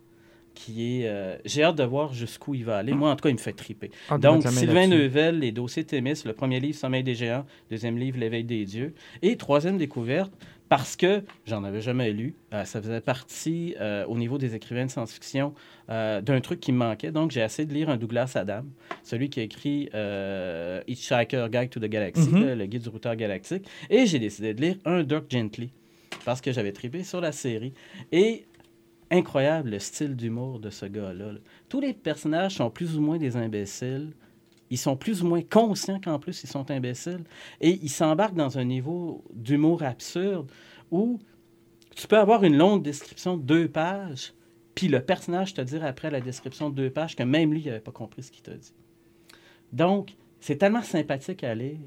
qui est. euh, J'ai hâte de voir jusqu'où il va aller. Moi, en tout cas, il me fait triper. Ah, Donc, Sylvain. Neuvel, Les dossiers Thémis, le premier livre, Sommeil des géants, deuxième livre, L'éveil des dieux. Et troisième découverte, parce que j'en avais jamais lu, euh, ça faisait partie euh, au niveau des écrivains de science-fiction d'un truc qui me manquait. Donc, j'ai essayé de lire un Douglas Adam, celui qui a écrit Hitchhiker Guide to the Galaxy, Mhm. le guide du routeur galactique. Et j'ai décidé de lire un Dirk Gently, parce que j'avais tripé sur la série. Et incroyable le style d'humour de ce gars-là. là. Tous les personnages sont plus ou moins des imbéciles. Ils sont plus ou moins conscients qu'en plus ils sont imbéciles. Et ils s'embarquent dans un niveau d'humour absurde où tu peux avoir une longue description de deux pages, puis le personnage te dire après la description de deux pages que même lui, il n'avait pas compris ce qu'il t'a dit. Donc, c'est tellement sympathique à lire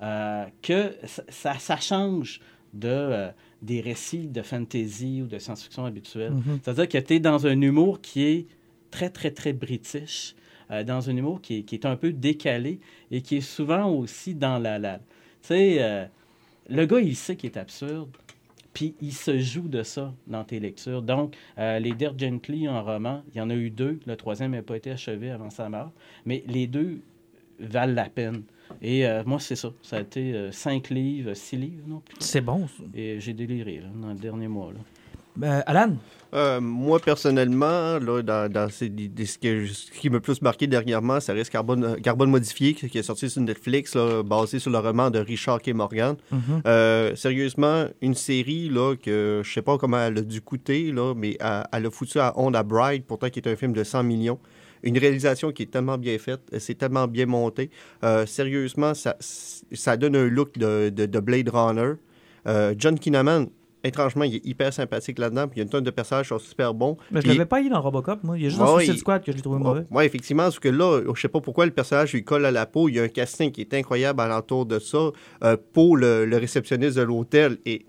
euh, que ça change de, euh, des récits de fantasy ou de science-fiction habituels. Mhm. C'est-à-dire que tu es dans un humour qui est très, très, très british, euh, dans un humour qui est, qui est un peu décalé et qui est souvent aussi dans la... la tu sais, euh, le gars, il sait qu'il est absurde, puis il se joue de ça dans tes lectures. Donc, euh, les Dirt Gently en roman, il y en a eu deux. Le troisième n'a pas été achevé avant sa mort. Mais les deux valent la peine. Et euh, moi, c'est ça. Ça a été euh, cinq livres, six livres non plus. C'est bon, ça. Et j'ai déliré là, dans le dernier mois. Là. Euh, Alan? Euh, moi, personnellement, là, dans, dans ces- des- ce, que- ce qui m'a plus marqué dernièrement, ça reste Carbone, Carbone Modifié, qui est sorti sur Netflix, là, basé sur le roman de Richard K. Morgan. Mhm. Euh, sérieusement, une série là, que je sais pas comment elle a dû coûter, là, mais elle, elle a foutu à On a Bride, pourtant qui est un film de 100 millions. Une réalisation qui est tellement bien faite, c'est tellement bien monté. Euh, sérieusement, ça, ça donne un look de, de- de Blade Runner. Euh, John Kinnaman, étrangement, il est hyper sympathique là-dedans, puis il y a une tonne de personnages qui sont super bons. Mais je Puis- l'avais pas eu dans Robocop, moi. Il y a juste Ouais, dans Suicide il- Squad que je l'ai trouvé mauvais. oui, effectivement, parce que là, je sais pas pourquoi le personnage lui colle à la peau. Il y a un casting qui est incroyable alentour de ça. Euh, Paul, le, le réceptionniste de l'hôtel, est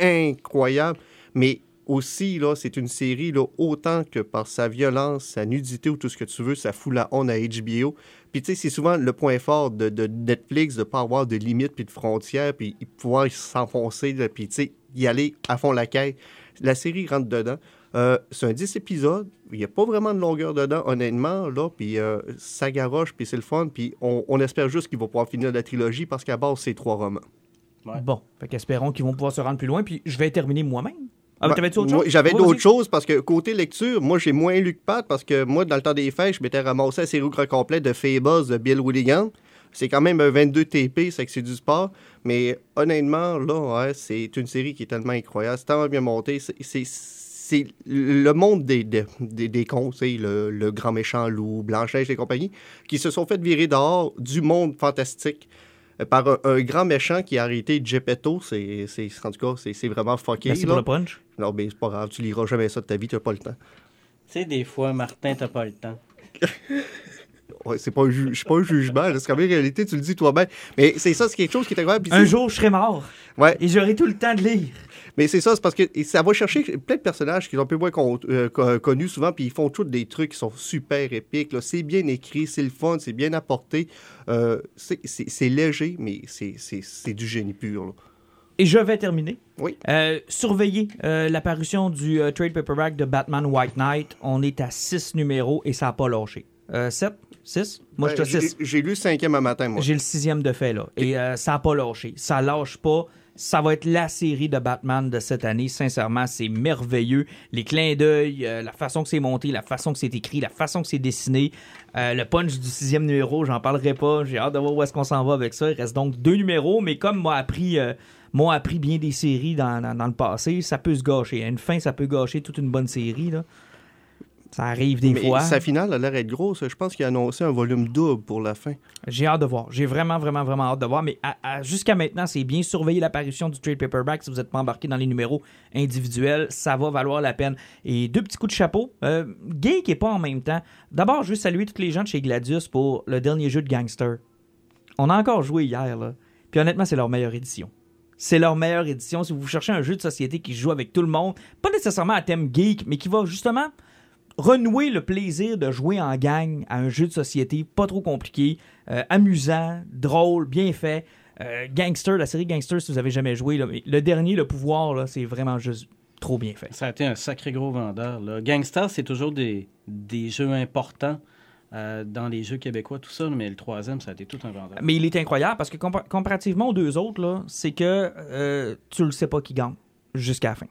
incroyable. Mais aussi, là, c'est une série, là, autant que par sa violence, sa nudité ou tout ce que tu veux, ça fout la honte à HBO. Puis, tu sais, c'est souvent le point fort de, de Netflix de pas avoir de limites puis de frontières, puis pouvoir s'enfoncer, puis, tu sais, y aller à fond la quête. La série rentre dedans. Euh, c'est un 10 épisodes. Il n'y a pas vraiment de longueur dedans, honnêtement. Là, puis euh, ça garoche, puis c'est le fun. Puis on, on espère juste qu'il va pouvoir finir la trilogie parce qu'à base, c'est trois romans. Ouais. Bon, fait qu'espérons qu'ils vont pouvoir se rendre plus loin. Puis je vais terminer moi-même. Ah, mais Ouais, t'avais-tu autre moi, chose? J'avais d'autres choses parce que côté lecture, moi, j'ai moins lu que Pat parce que moi, dans le temps des fêtes, je m'étais ramassé la série au grand complet de Fables de Bill Willigan. C'est quand même un 22 TP, c'est que c'est du sport. Mais honnêtement, là, ouais, c'est une série qui est tellement incroyable. C'est tellement bien monté. C'est- le monde des, des, des, des cons, le, le grand méchant loup, Blanche-Neige et compagnie, qui se sont fait virer dehors du monde fantastique par un, un grand méchant qui a arrêté Geppetto. C'est, c'est, en tout cas, c'est, c'est vraiment fucké. Merci là. pour le punch. Non, mais c'est pas grave, tu liras jamais ça de ta vie, tu n'as pas le temps. Tu sais, des fois, Martin, t'as pas le temps. C'est pas un, ju- pas un jugement, c'est quand même une réalité, tu le dis toi-même. Mais c'est ça, c'est quelque chose qui est incroyable. Un jour, je serai mort. Ouais, Et j'aurai tout le temps de lire. mais c'est ça, c'est parce que ça va chercher plein de personnages qui sont un peu moins con- euh, co- connus souvent, puis ils font tous des trucs qui sont super épiques. là. C'est bien écrit, c'est le fun, c'est bien apporté. Euh, c'est- léger, mais c'est- c'est c'est du génie pur. là. Et je vais terminer. Oui. Euh, surveillez euh, l'apparition du euh, trade paperback de Batman White Knight. On est à 6 numéros et ça n'a pas lâché. 7 6 Moi, je à j'ai- 6. J'ai lu le cinquième un matin, moi. J'ai le sixième de fait, là. Et euh, ça n'a pas lâché. Ça lâche pas. Ça va être la série de Batman de cette année. Sincèrement, c'est merveilleux. Les clins d'œil, euh, la façon que c'est monté, la façon que c'est écrit, la façon que c'est dessiné. Euh, le punch du sixième numéro, j'en parlerai pas. J'ai hâte de voir où est-ce qu'on s'en va avec ça. Il reste donc deux numéros, mais comme m'a appris, euh, m'ont appris bien des séries dans, dans- dans le passé, ça peut se gâcher. À une fin, ça peut gâcher toute une bonne série. Là. Ça arrive des Mais fois. sa finale a l'air d'être grosse. Je pense qu'il a annoncé un volume double pour la fin. J'ai hâte de voir. J'ai vraiment, vraiment, vraiment hâte de voir. Mais jusqu'à maintenant, c'est bien surveiller l'apparition du trade paperback. Si vous n'êtes pas embarqué dans les numéros individuels, ça va valoir la peine. Et deux petits coups de chapeau. Euh, Geek et pas en même temps. D'abord, je veux saluer tous les gens de chez Gladius pour le dernier jeu de Gangster. On a encore joué hier, là. Puis honnêtement, c'est leur meilleure édition. C'est leur meilleure édition. Si vous cherchez un jeu de société qui joue avec tout le monde, pas nécessairement à thème geek, mais qui va justement renouer le plaisir de jouer en gang à un jeu de société pas trop compliqué, euh, amusant, drôle, bien fait. Euh, Gangster, la série Gangster, si vous avez jamais joué, là, le dernier, le pouvoir, c'est vraiment juste trop bien fait. Ça a été un sacré gros vendeur. Là. Gangstar, c'est toujours des, des jeux importants euh, dans les jeux québécois, tout ça, mais le troisième, ça a été tout un vendeur. Mais il est incroyable parce que compa- comparativement aux deux autres, c'est que tu le sais pas qui gagne jusqu'à la fin.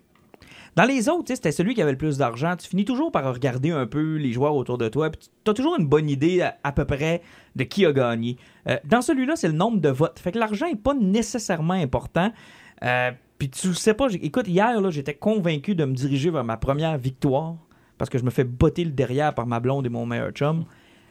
Dans les autres, c'était celui qui avait le plus d'argent. Tu finis toujours par regarder un peu les joueurs autour de toi. Tu as toujours une bonne idée à, peu près de qui a gagné. Euh, dans celui-là, c'est le nombre de votes. Fait que l'argent n'est pas nécessairement important. Euh, puis tu sais pas. Écoute, hier, là, j'étais convaincu de me diriger vers ma première victoire parce que je me fais botter le derrière par ma blonde et mon meilleur chum.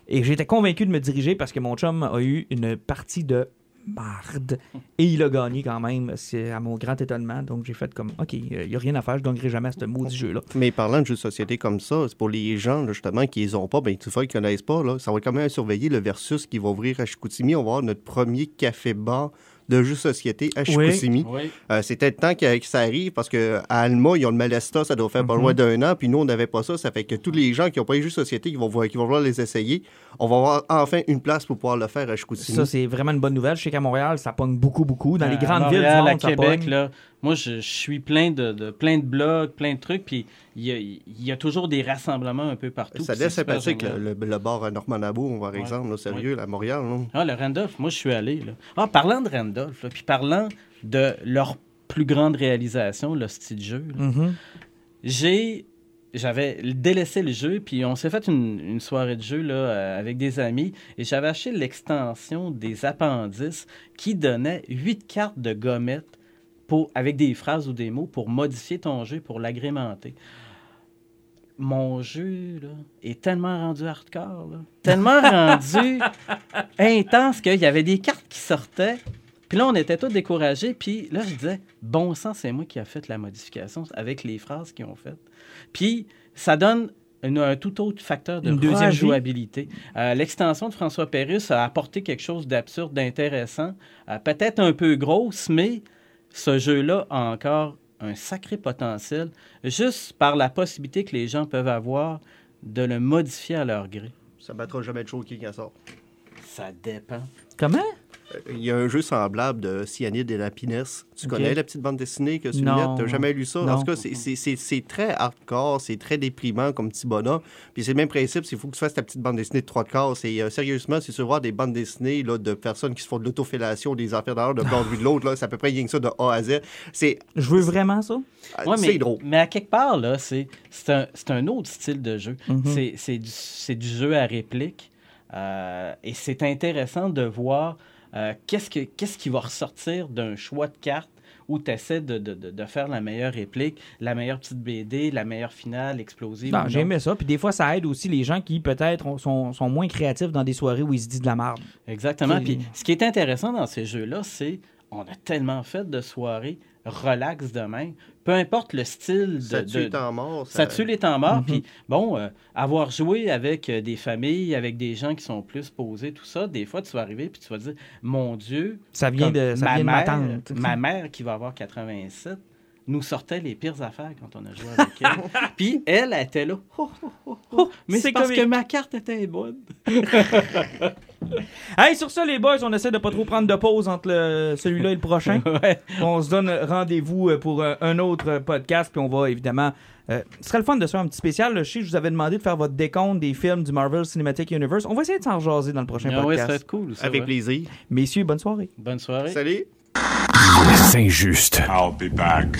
Et j'étais convaincu de me diriger parce que mon chum a eu une partie de marde. Et il a gagné quand même, c'est à mon grand étonnement. Donc j'ai fait comme, OK, il n'y a rien à faire, je gagnerai jamais à ce maudit jeu-là. Mais parlant de jeux de société comme ça, c'est pour les gens justement qui les ont pas, ben tu vois qu'ils connaissent pas, là, ça va quand même surveiller le versus qui va ouvrir à Chicoutimi. On va avoir notre premier café-bar de jeux société à Chicoutimi. Oui. Euh, C'était le temps que, que ça arrive parce que à Alma, ils ont le Malesta, ça doit faire pas Mhm. loin d'un an, puis nous, on n'avait pas ça. Ça fait que tous les gens qui n'ont pas eu jeux de société, qui vont, voir- qui vont vouloir les essayer, on va avoir enfin une place pour pouvoir le faire à Chicoutimi. Ça, c'est vraiment une bonne nouvelle. Je sais qu'à Montréal, ça pogne beaucoup, beaucoup. Dans les À grandes villes, du Montréal, monde, à ça Québec, pogne. là, moi, je, je suis plein de, de- plein de blogs, plein de trucs, puis il y a, il y a toujours des rassemblements un peu partout. ça super sympathique, le, le- le bar à Normandabo, par Ouais. exemple, là, sérieux, à Montréal. là. Ah, le Randolph, moi, je suis allé. Là. Ah, parlant de Randolph, là, puis parlant de leur plus grande réalisation, le style jeu, Mhm. j'ai j'avais délaissé le jeu, puis on s'est fait une, une soirée de jeu là, euh, avec des amis, et j'avais acheté l'extension des appendices qui donnait huit cartes de gommettes pour, avec des phrases ou des mots pour modifier ton jeu, pour l'agrémenter. Mon jeu là, est tellement rendu hardcore, là, tellement rendu intense qu'il y avait des cartes qui sortaient. Puis là, on était tous découragés. Puis là, je disais, bon sang, c'est moi qui a fait la modification avec les phrases qu'ils ont faites. Puis ça donne une- un tout autre facteur de deuxième rejouabilité. Euh, L'extension de François Pérusse a apporté quelque chose d'absurde, d'intéressant, euh, peut-être un peu grosse, mais ce jeu-là a encore un sacré potentiel, juste par la possibilité que les gens peuvent avoir de le modifier à leur gré. Ça battra jamais de choqué quand ça sort. Ça dépend. Comment? Il y a un jeu semblable de Cyanide et la Pinesse. Tu connais la petite bande dessinée que tu n'as jamais lu ça? Non. En tout cas, c'est- très hardcore, c'est très déprimant comme petit bonhomme. Puis c'est le même principe, c'est qu'il faut que tu fasses ta petite bande dessinée de trois. Et euh, sérieusement, si tu veux voir des bandes dessinées là, de personnes qui se font de l'autofellation, des affaires d'ailleurs, de bord de l'autre, là, c'est à peu près rien que ça de A à Z. C'est Je veux vraiment ça? euh, Ouais, c'est drôle. mais à quelque part, là, c'est c'est un, c'est un autre style de jeu. C'est- C'est du, c'est du jeu à réplique. Euh, et c'est intéressant de voir euh, qu'est-ce que- qu'est-ce qui va ressortir d'un choix de cartes où tu essaies de, de- de- faire la meilleure réplique, la meilleure petite BD, la meilleure finale explosive. Non, ou j'ai non? aimé ça. Puis des fois, ça aide aussi les gens qui, peut-être, ont- sont, sont moins créatifs dans des soirées où ils se disent de la merde. Exactement. Puis ce qui est intéressant dans ces jeux-là, c'est on a tellement fait de soirées relax demain. Peu importe le style de, Ça de- tue les temps morts. Ça tue les temps morts. Mhm. Puis, bon, euh, avoir joué avec euh, des familles, avec des gens qui sont plus posés, tout ça, des fois, tu vas arriver puis tu vas dire Mon Dieu, Ça vient comme de, ça ma, vient de ma mère, tante. ma mère qui va avoir 87 nous sortait les pires affaires quand on a joué avec elle. puis elle, elle était là. Oh, oh, oh, oh. Mais c'est parce comique. que ma carte était bonne. Hey, sur ça, les boys, on essaie de pas trop prendre de pause entre le- celui-là et le prochain. Ouais. on se donne rendez-vous euh, pour euh, un autre euh, podcast, puis on va évidemment. euh, ce serait le fun de se faire un petit spécial. là. Je sais que je vous avais demandé de faire votre décompte des films du Marvel Cinematic Universe. On va essayer de s'en jaser dans le prochain Ah ouais, ça podcast. va être cool. ça, Avec ouais. plaisir. Messieurs, bonne soirée. Bonne soirée. Salut! C'est injuste. I'll be back.